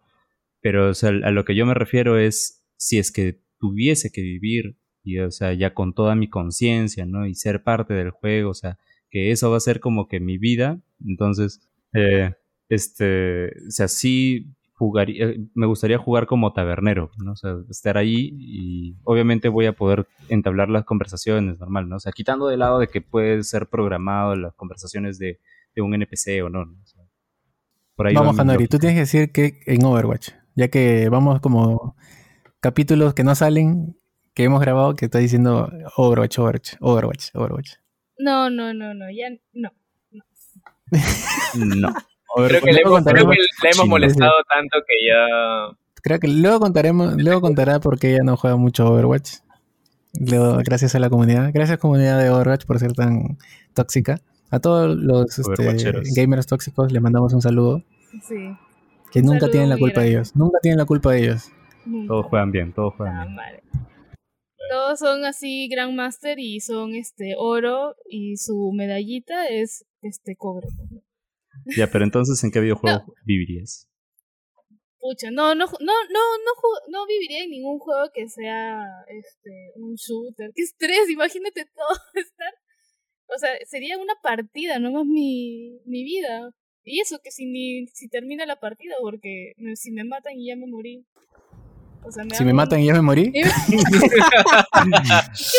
A: Pero o sea, a lo que yo me refiero es si es que tuviese que vivir y o sea, ya con toda mi conciencia, ¿no? Y ser parte del juego, o sea, que eso va a ser como que mi vida. Entonces, eh, este, o sea, sí jugaría, eh, me gustaría jugar como tabernero, ¿no? O sea, estar ahí y obviamente voy a poder entablar las conversaciones normal, ¿no? O sea, quitando de lado de que puede ser programado las conversaciones de, de un NPC o no, ¿no? O sea, por ahí va
D: Vamos, Hanori, tú tienes que decir que en Overwatch, ya que vamos como capítulos que no salen, que hemos grabado, que está diciendo Overwatch, Overwatch, Overwatch, Overwatch.
C: No, no, no, no, ya no.
A: No.
B: Creo que, le hemos, creo que le hemos molestado tanto que ya.
D: Creo que luego contaremos, luego contará por qué ella no juega mucho Overwatch. Luego, gracias a la comunidad, gracias comunidad de Overwatch por ser tan tóxica. A todos los este, gamers tóxicos les mandamos un saludo.
C: Sí.
D: Que
C: Un
D: nunca tienen la culpa de ellos. Nunca tienen la culpa de ellos.
C: nunca.
A: Todos juegan bien, todos juegan
C: Ah,
A: bien.
C: madre. Todos son así Grandmaster y son este oro y su medallita es este cobre.
A: Ya, pero entonces, ¿en qué videojuego vivirías?
C: Pucha, no, no, no, no, no, no viviría en ningún juego que sea este un shooter. Qué estrés, imagínate todo estar. O sea, sería una partida, no más mi, mi vida. Y eso que si ni si termina la partida, porque si me matan y ya me morí. O sea, me
D: Si me matan y ya me morí.
A: Hanori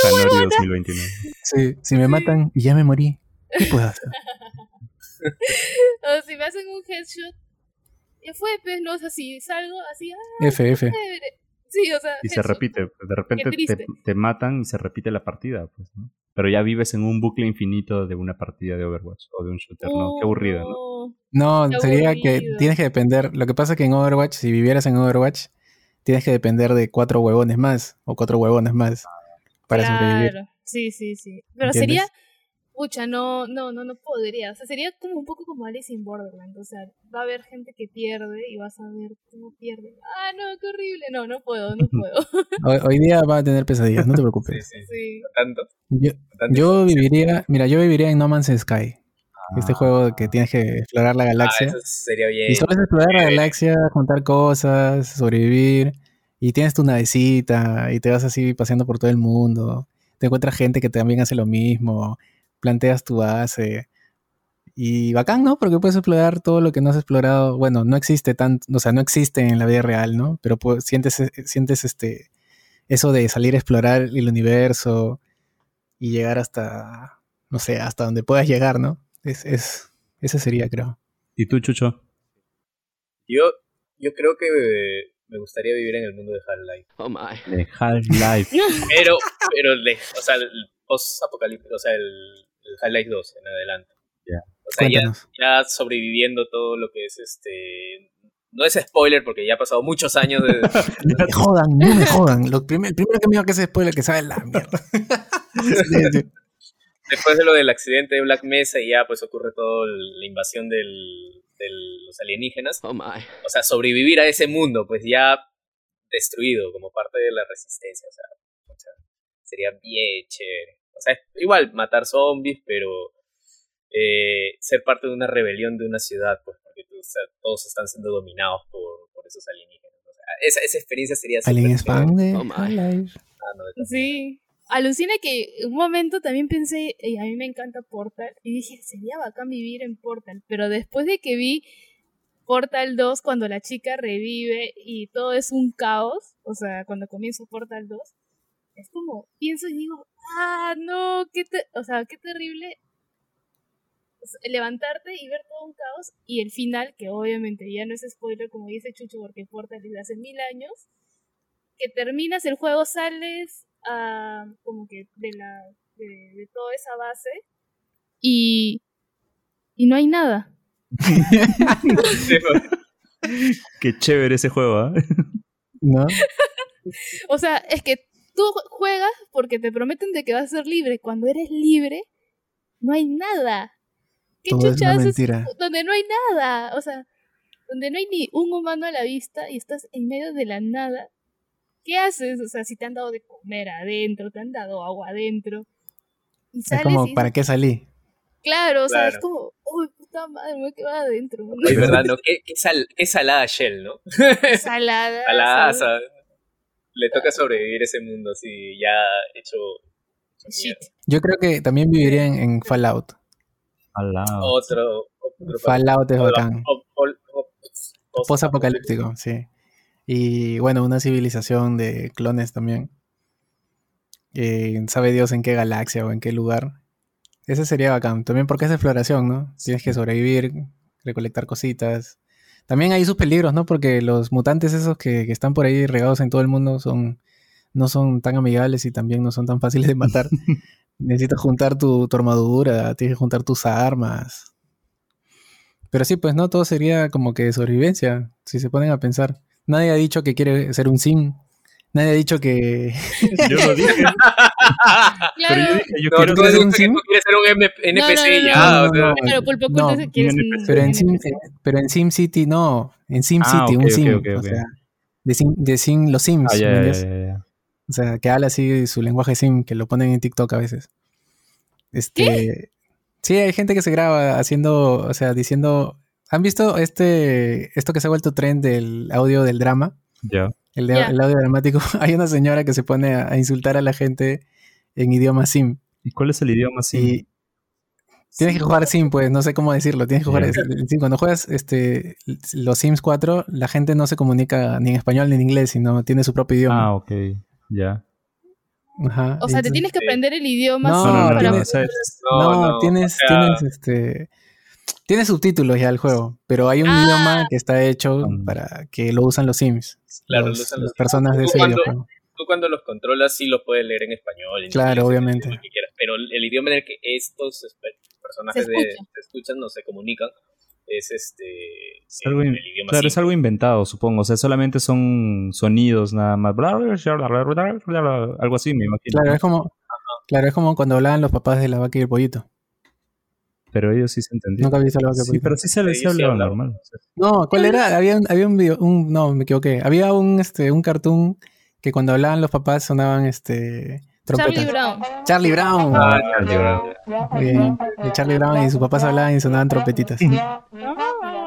A: 2029.
D: Sí, si me matan y ya me morí. ¿Qué puedo hacer?
C: O si me hacen un headshot, ya fue, pues, no, o sea, si salgo así, ah,
D: F, F.
C: chévere. Sí, o sea,
A: Y se repite, de repente te, te matan y se repite la partida, pues, ¿no? Pero ya vives en un bucle infinito de una partida de Overwatch o de un shooter, ¿no? Qué aburrido, ¿no?
C: Oh,
D: No,
C: Qué
D: sería que tienes que depender. Lo que pasa es que en Overwatch, si vivieras en Overwatch, tienes que depender de cuatro huevones más o cuatro huevones más para sobrevivir.
C: Claro, sí, sí, sí. Pero
D: ¿Entiendes?
C: sería, pucha, no, no, no, no podría. O sea, sería como un poco como Alice in Borderland. O sea, va a haber gente que pierde y vas a ver cómo pierde. Ah, no, qué horrible. No, no puedo, no puedo.
D: Hoy, hoy día va a tener pesadillas, no te
B: Sí,
D: preocupes.
B: sí, sí.
C: Sí.
B: Tanto.
D: Yo,
B: tanto.
D: yo viviría, mira, yo viviría en No Man's Sky. Este juego que tienes que explorar la
B: Ah,
D: galaxia.
B: eso sería bien.
D: y solo es explorar la galaxia, juntar cosas, sobrevivir. Y tienes tu navecita y te vas así paseando por todo el mundo. Te encuentras gente que también hace lo mismo. Planteas tu base. Y bacán, ¿no? Porque puedes explorar todo lo que no has explorado. Bueno, no existe tanto, o sea, no existe en la vida real, ¿no? Pero pues, sientes, sientes este, eso de salir a explorar el universo y llegar hasta, no sé, hasta donde puedas llegar, ¿no? Es, es, ese sería, creo.
A: ¿Y tú, Chucho?
B: Yo, yo creo que eh, me gustaría vivir en el mundo de Half-Life.
E: Oh my.
A: De Half-Life.
B: Pero, pero, le- o sea, el post-apocalíptico, o sea, el, el Half-Life 2 en adelante.
A: Ya.
B: O sea, ya, ya sobreviviendo todo lo que es este. No es spoiler porque ya ha pasado muchos años de.
D: No me jodan, no me jodan. Lo primer- el primero que me dijo que ese spoiler que sabe la mierda.
B: Después de lo del accidente de Black Mesa y ya pues ocurre toda la invasión del, de los alienígenas.
E: Oh my.
B: O sea, sobrevivir a ese mundo, pues ya destruido como parte de la resistencia. O sea, o sea, sería bien chévere. O sea, igual matar zombies, pero eh, ser parte de una rebelión de una ciudad, pues porque tú- o sea, todos están siendo dominados por, por esos alienígenas. O sea, esa, esa experiencia sería
D: Alien de
E: Oh my.
B: Ah, no,
C: Sí. Alucina que un momento también pensé, "Ey, a mí me encanta Portal, y dije, sería bacán vivir en Portal, pero después de que vi Portal 2, cuando la chica revive y todo es un caos, o sea, cuando comienzo Portal 2, es como, pienso y digo, ah, no, qué, te- o sea, qué terrible levantarte y ver todo un caos, y el final, que obviamente ya no es spoiler, como dice Chucho, porque Portal es de hace mil años, que terminas el juego, sales a, como que de la de, de toda esa base y y no hay nada.
A: Qué chévere ese juego, ¿ah?
D: ¿No?
C: O sea, es que tú juegas porque te prometen de que vas a ser libre. Cuando eres libre, no hay nada. ¿Qué
D: Todo es
C: chucha haces donde no hay nada? O sea, donde no hay ni un humano a la vista y estás en medio de la nada. ¿Qué haces? O sea, si te han dado de comer adentro, te han dado agua adentro. Y
D: Es como,
C: y
D: ¿para qué salí?
C: Claro, o sea, es como, uy, puta madre, me quedar adentro.
B: Oye, ¿verdad? ¿no? Qué, qué, sal- qué salada Shell, ¿no?
C: Salada.
B: Salada,
C: sal-
B: sa- Le toca sobrevivir ese mundo así, ya hecho. hecho
C: Shit.
D: Yo creo que también viviría en, en Fallout.
A: Al lado.
B: Otro. otro
D: Fallout es bacán.
B: o- o- o- o-
D: Post-apocalíptico, sí. Y bueno, una civilización de clones también. Eh, sabe Dios en qué galaxia o en qué lugar. Ese sería bacán. También porque es exploración, ¿no? Tienes que sobrevivir, recolectar cositas. También hay sus peligros, ¿no? Porque los mutantes esos que, que están por ahí regados en todo el mundo son no son tan amigables y también no son tan fáciles de matar. Necesitas juntar tu, tu armadura, tienes que juntar tus armas. Pero sí, pues no, todo sería como que sobrevivencia, si se ponen a pensar. Nadie ha dicho que quiere ser un sim. Nadie ha dicho que...
A: Yo lo dije. Pero yo
C: Claro.
A: dije, yo
B: No,
A: quiero
B: tú
D: ser un
B: que
D: sim?
B: tú quieres ser un M- NPC
C: no, no,
B: ya.
C: Pero Pulpo
D: No,
C: Oculto se quiere
A: un
C: ser
A: NPC.
D: Pero en, Sim,
C: NPC.
D: pero en SimCity no, en SimCity,
A: Ah, ok,
D: un
A: ok,
D: sim.
A: ok,
D: O sea, de, sim, de sim, los Sims.
A: Ah.
D: O sea, que habla así su lenguaje sim, que lo ponen en TikTok a veces. Este, Sí, hay gente que se graba haciendo, o sea, diciendo. ¿Han visto este esto que se ha vuelto trend del audio del drama?
A: Ya.
D: El, de-
C: Ya.
D: el audio dramático. hay una señora que se pone a, a insultar a la gente en idioma sim.
A: ¿Y cuál es el idioma sim?
D: Y tienes que jugar sim, pues, no sé cómo decirlo. Tienes que jugar. El sim. Cuando juegas este, los Sims 4, la gente no se comunica ni en español ni en inglés, sino tiene su propio idioma.
A: Ah, ok. Ya.
D: Ajá,
C: O sea, te tienes que aprender el idioma
D: No,
A: No, no, no,
C: para
A: no,
D: tienes-
A: o sea, es-
D: No,
B: no,
D: tienes,
B: o sea-
D: tienes este. Tiene subtítulos ya el juego, pero hay un
C: Ah.
D: idioma que está hecho
A: Mm.
D: para que lo usan los Sims.
B: Claro,
D: los-
B: lo usan
D: las
B: los-
D: personas de ese
B: cuando-
D: videojuego.
B: Tú cuando los controlas sí los puedes leer en español. en
D: Claro,
B: inglés,
D: obviamente.
B: lo que quieras, pero el idioma en el que estos personajes
C: Se
B: de- se escuchan, no se comunican, es este
A: Es algo,
B: el,
A: in-
B: el idioma
A: claro, es algo inventado, supongo. O sea, solamente son sonidos nada más. Bla, bla, bla, bla, bla, bla, bla, bla, Algo así, me imagino.
D: Claro, es como, claro, es como cuando hablaban los papás de la vaca y el pollito.
A: Pero ellos sí se entendían.
D: El
A: Sí, pero sí se les hablaba normal. O sea,
D: No, ¿cuál era? Había un, había un video, un, no, me equivoqué. Había un, este, un cartoon que cuando hablaban los papás sonaban, este,
C: Charlie
D: Trompeta.
C: Brown.
D: Charlie Brown.
B: Ah,
A: Charlie Brown.
D: Bien. De Charlie Brown y sus papás hablaban y sonaban trompetitas.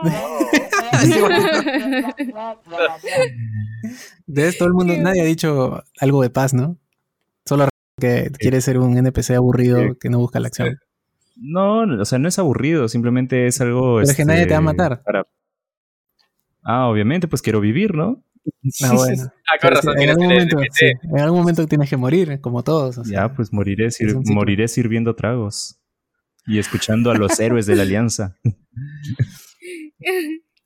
D: De esto todo el mundo, nadie ha dicho algo de paz, ¿no? Solo que quiere ser un NPC aburrido que no busca la acción.
A: No, o sea, no es aburrido, simplemente es algo.
D: Pero es que nadie te va a matar.
A: para- Ah, obviamente, pues quiero vivir, ¿no?
D: Ah, bueno.
B: Ah, con razón,
D: en, algún
B: el
D: momento, sí, en algún momento tienes que morir, como todos. o sea.
A: Ya, pues moriré, sir- moriré sirviendo tragos y escuchando a los héroes de la alianza.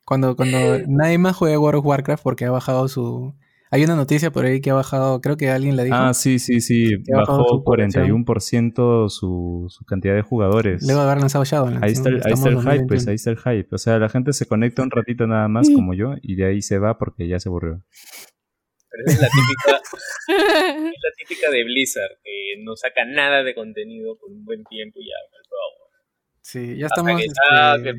D: Cuando, cuando nadie más juega World of Warcraft porque ha bajado su... Hay una noticia por ahí que ha bajado, creo que alguien la dijo.
A: Ah, sí, sí, sí. Bajó
D: su población.
A: 41% su, su cantidad de jugadores.
D: Luego de haber lanzado Shadowlands.
A: Ahí está, el,
D: ¿no?
A: ahí está el hype,
D: 2021.
A: pues ahí está el hype. O sea, la gente se conecta un ratito nada más como yo y de ahí se va porque ya se aburrió.
B: Pero esa es la típica, es la típica de Blizzard, que no saca nada de contenido por un buen tiempo y ya, por favor.
D: Sí, ya
B: Hasta
D: estamos...
B: que
D: este.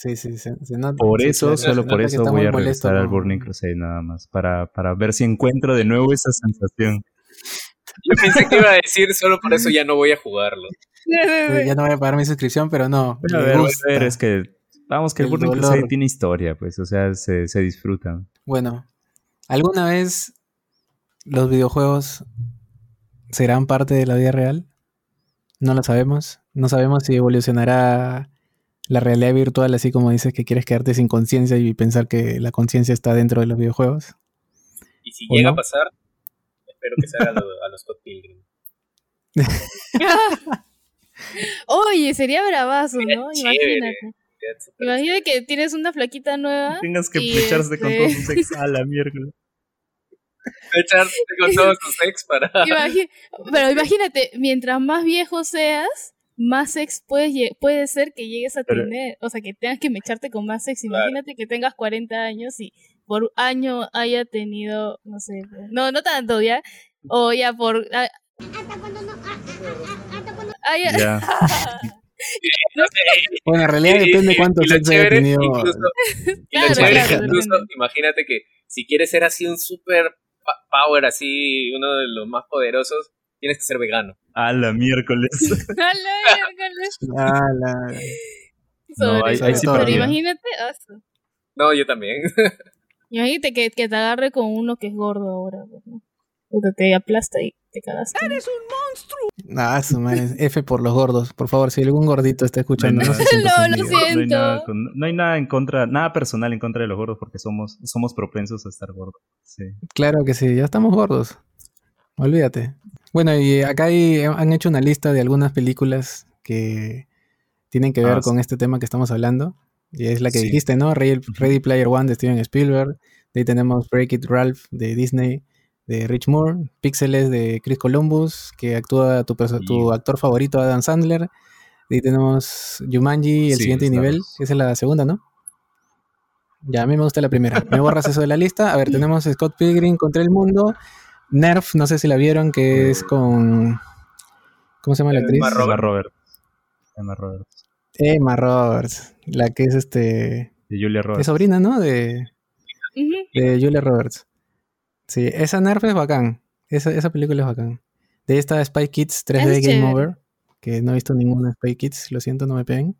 D: Sí, sí, se, se nota-
A: Por
D: sí,
A: eso, solo por eso voy a
D: molesto
A: regresar al Burning Crusade nada más. Para, para ver si encuentro de nuevo esa sensación.
B: Yo pensé que iba a decir, solo por eso ya no voy a jugarlo.
D: Sí, Ya no voy a pagar mi suscripción, pero no.
A: Bueno, a ver, a
D: gusta.
A: ver, es que... Vamos, que el,
D: El
A: Burning
D: dolor.
A: Crusade tiene historia, pues. O sea, se, se disfruta.
D: Bueno, ¿alguna vez los videojuegos serán parte de la vida real? No lo sabemos. No sabemos si evolucionará la realidad virtual, así como dices que quieres quedarte sin conciencia y pensar que la conciencia está dentro de los videojuegos.
B: Y si
D: ¿O
B: llega
D: no?
B: a pasar, espero que se haga a los, a los Scott Pilgrim.
C: Oye, sería bravazo, ¿no?
B: chévere.
C: Imagínate. Imagínate que tienes una flaquita nueva.
A: Tengas
C: que flecharse con este- todos tus
A: ex a la miércoles.
B: Echarte con todos tus ex para...
C: Pero imagínate, mientras más viejo seas, más sex puedes puede ser que llegues a
A: Pero-
C: tener. O sea, que tengas que mecharte con más sex.
B: Claro.
C: Imagínate que tengas 40 años y por año haya tenido, no sé, no, no tanto ya. O ya por. ah, haya-
A: Ya.
D: Bueno, en realidad depende cuánto sexo haya tenido.
B: incluso-
C: Claro,
B: chévere
C: claro,
B: imagínate que si quieres ser así un super power, así uno de los más poderosos, tienes que ser vegano.
A: A la miércoles.
C: A la miércoles.
D: Ah, la-
A: No, ahí-
D: ahí sí
C: Pero imagínate, ah,
B: No, yo también.
C: imagínate que, que te agarre con uno que es gordo ahora. ¿no? Puta, te aplasta y te cagaste.
D: Ah, su madre. F por los gordos. Por favor, si algún gordito está escuchando, no se sienta
C: No, lo siento.
A: No hay, nada con- no hay nada en contra, nada personal en contra de los gordos porque somos, somos propensos a estar gordos. Sí.
D: Claro que sí, ya estamos gordos. Olvídate. Bueno, y acá hay- han hecho una lista de algunas películas que tienen que ver
A: Ah,
D: con este tema que estamos hablando. Y es la que
A: Sí.
D: dijiste, ¿no? Ready, Ready Player One de Steven Spielberg. De ahí tenemos Break It Ralph de Disney, de Rich Moore. Píxeles de Chris Columbus, que actúa tu, actor favorito, Adam Sandler. De ahí tenemos Jumanji, el
A: Sí,
D: siguiente nivel, esa es la segunda, ¿no? Ya, a mí me gusta la primera. Me borras eso de la lista. A ver, tenemos Scott Pilgrim contra el mundo. Nerf, no sé si la vieron, que es con. ¿Cómo se llama la actriz?
B: Emma
A: Emma Roberts. Emma Roberts.
D: Emma Roberts. La que es este.
A: De Julia
D: Es
A: Roberts.
D: sobrina, ¿no? De, de Julia Roberts. Sí, esa Nerf es bacán. Esa, esa película es bacán. De ahí está Spy Kids 3D
C: Es
D: Game
C: chévere.
D: Over. Que no he visto ninguna Spy Kids, lo siento, no me peguen.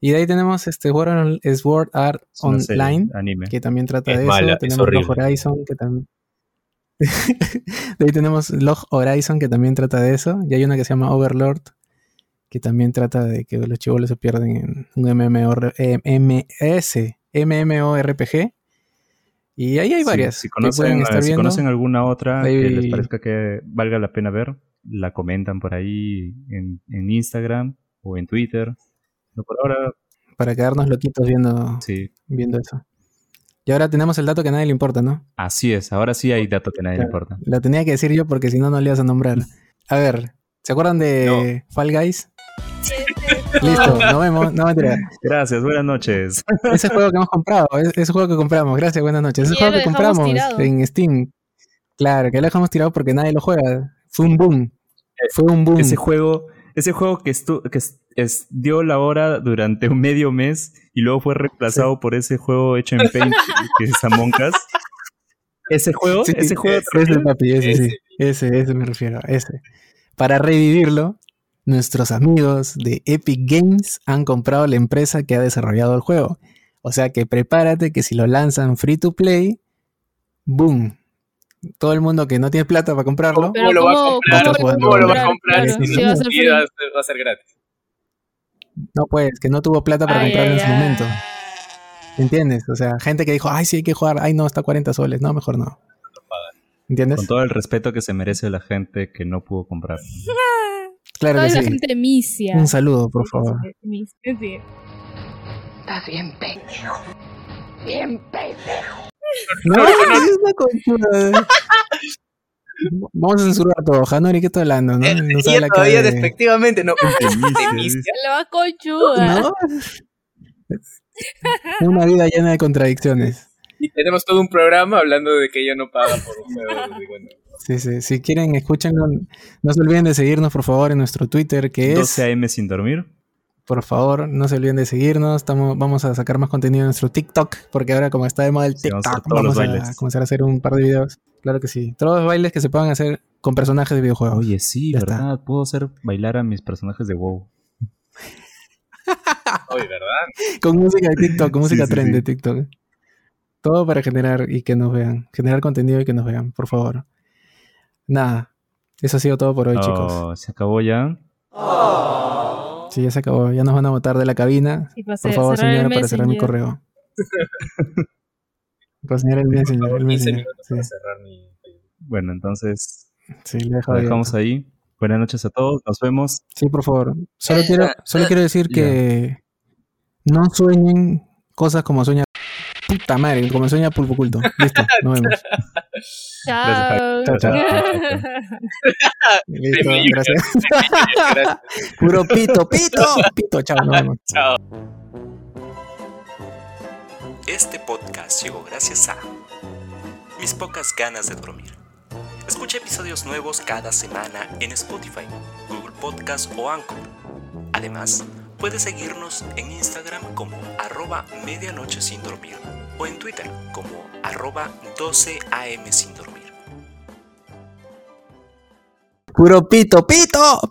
D: Y de ahí tenemos este Sword, Art
A: Es serie,
D: Online.
A: anime.
D: que también trata
B: Es
D: de
B: mala,
D: eso.
B: es
D: Tenemos
B: horrible.
D: Horizon, que también. de ahí tenemos Log Horizon, que también trata de eso. Y hay una que se llama Overlord, que también trata de que los chivolos se pierden en un MMOR eh, MMORPG. Y ahí hay
A: Sí,
D: varias
A: Si,
D: que pueden
A: conocen,
D: estar
A: eh, si conocen alguna otra que les parezca que valga la pena ver, la comentan por ahí en, en Instagram o en Twitter. No por ahora,
D: Para quedarnos loquitos viendo,
A: sí.
D: viendo eso. Y ahora tenemos el dato que a nadie le importa, ¿no?
A: Así es, ahora sí hay datos que a nadie le importa.
D: Lo tenía que decir yo porque si no, no le ibas a nombrar. A ver, ¿se acuerdan de Fall Guys? Listo, nos vemos. No, mentira.
A: Gracias, buenas noches.
D: Ese juego que hemos comprado, es- ese juego que compramos, gracias, buenas noches. Ese
C: Y ya
D: juego
C: lo
D: que compramos
C: tirado.
D: en Steam. Claro, que lo dejamos tirado porque nadie lo juega. Fue un boom. Fue un boom.
A: Ese juego, ese juego que, estu- que es- es- dio la hora durante un medio mes y luego fue reemplazado por ese juego hecho en Paint que es Among Us. Ese juego,
D: Sí,
A: ese juego.
D: Ese, papi, ese,
B: Ese.
D: sí. Ese, ese me refiero, ese. Para revivirlo, nuestros amigos de Epic Games han comprado la empresa que ha desarrollado el juego. O sea que prepárate que si lo lanzan free to play, boom. Todo el mundo que no tiene plata para comprarlo,
B: ¿Cómo lo va a
C: ¿cómo-
B: comprar?
D: cómo
C: ¿Cómo,
D: lo
B: va a comprar
C: Claro,
D: si
C: va a ser
B: va a ser, va a ser gratis.
D: no pues, que no tuvo plata para
C: Ay,
D: comprarlo en
C: ay,
D: su
C: ay.
D: momento. ¿Entiendes? O sea, gente que dijo, ay, sí hay que jugar, ay, no, está a 40 soles. No, mejor no. ¿Entiendes?
A: Con todo el respeto que se merece la gente que no pudo comprar.
D: Claro
C: Toda
D: que
C: la
D: sí.
C: gente misia.
D: Un saludo, por favor.
E: Estás bien pendejo. Bien pendejo.
D: No, es una conchuda. Vamos a censurar todo. Hanori, ¿qué está hablando? ¿no?
B: Eh,
D: No sabe la
B: todavía
D: cara de-
B: despectivamente no.
C: Va conchuda.
D: ¿No? Una vida llena de contradicciones.
B: Y tenemos todo un programa hablando de que ella no paga por un juego. bueno,
D: Sí, sí. Si quieren, escúchenlo. No se olviden de seguirnos, por favor, en nuestro Twitter, que es...
A: 12 AM sin dormir.
D: Por favor, no se olviden de seguirnos. Estamos, vamos a sacar más contenido en nuestro TikTok, porque ahora como está de moda el
A: Sí, vamos a hacer
D: TikTok,
A: todos los
D: vamos a comenzar a hacer un par de videos. Claro que sí. Todos los bailes que se puedan hacer con personajes de videojuegos.
A: Oye, sí,
D: Ya
A: ¿verdad? Puedo hacer bailar a mis personajes de WoW.
B: oye, ¿verdad?
D: Con música de TikTok, con música
A: sí,
D: trend
A: sí.
D: de TikTok. Todo para generar y que nos vean. Generar contenido y que nos vean, por favor. Nada. Eso ha sido todo por hoy, chicos.
A: Oh, se acabó ya.
D: Sí, ya se acabó. Ya nos van a botar de la cabina.
C: Para
D: Por favor, señora, para cerrar mi correo. Por señora, el Messenger.
B: Por
D: El
B: 15
D: Messenger.
B: minutos
D: Sí,
B: para cerrar mi.
A: Bueno, entonces
D: sí, le dejo
A: lo dejamos ahí. Buenas noches a todos. Nos vemos.
D: Sí, por favor. Solo quiero, solo quiero decir que no sueñen cosas como sueña. Puta madre, como sueña Pulpo Culto. Listo, nos vemos.
C: Chao.
D: Chao, chao. Listo, gracias.
B: Gracias.
D: Puro pito, pito, pito, chao, nos vemos.
B: Chao.
F: Este podcast llegó gracias a mis pocas ganas de dormir. Escucha episodios nuevos cada semana en Spotify, Google Podcast o Anchor. Además, puedes seguirnos en Instagram como arroba medianoche sin dormir o en Twitter como arroba 12 am sin dormir.
D: Puro pito, pito.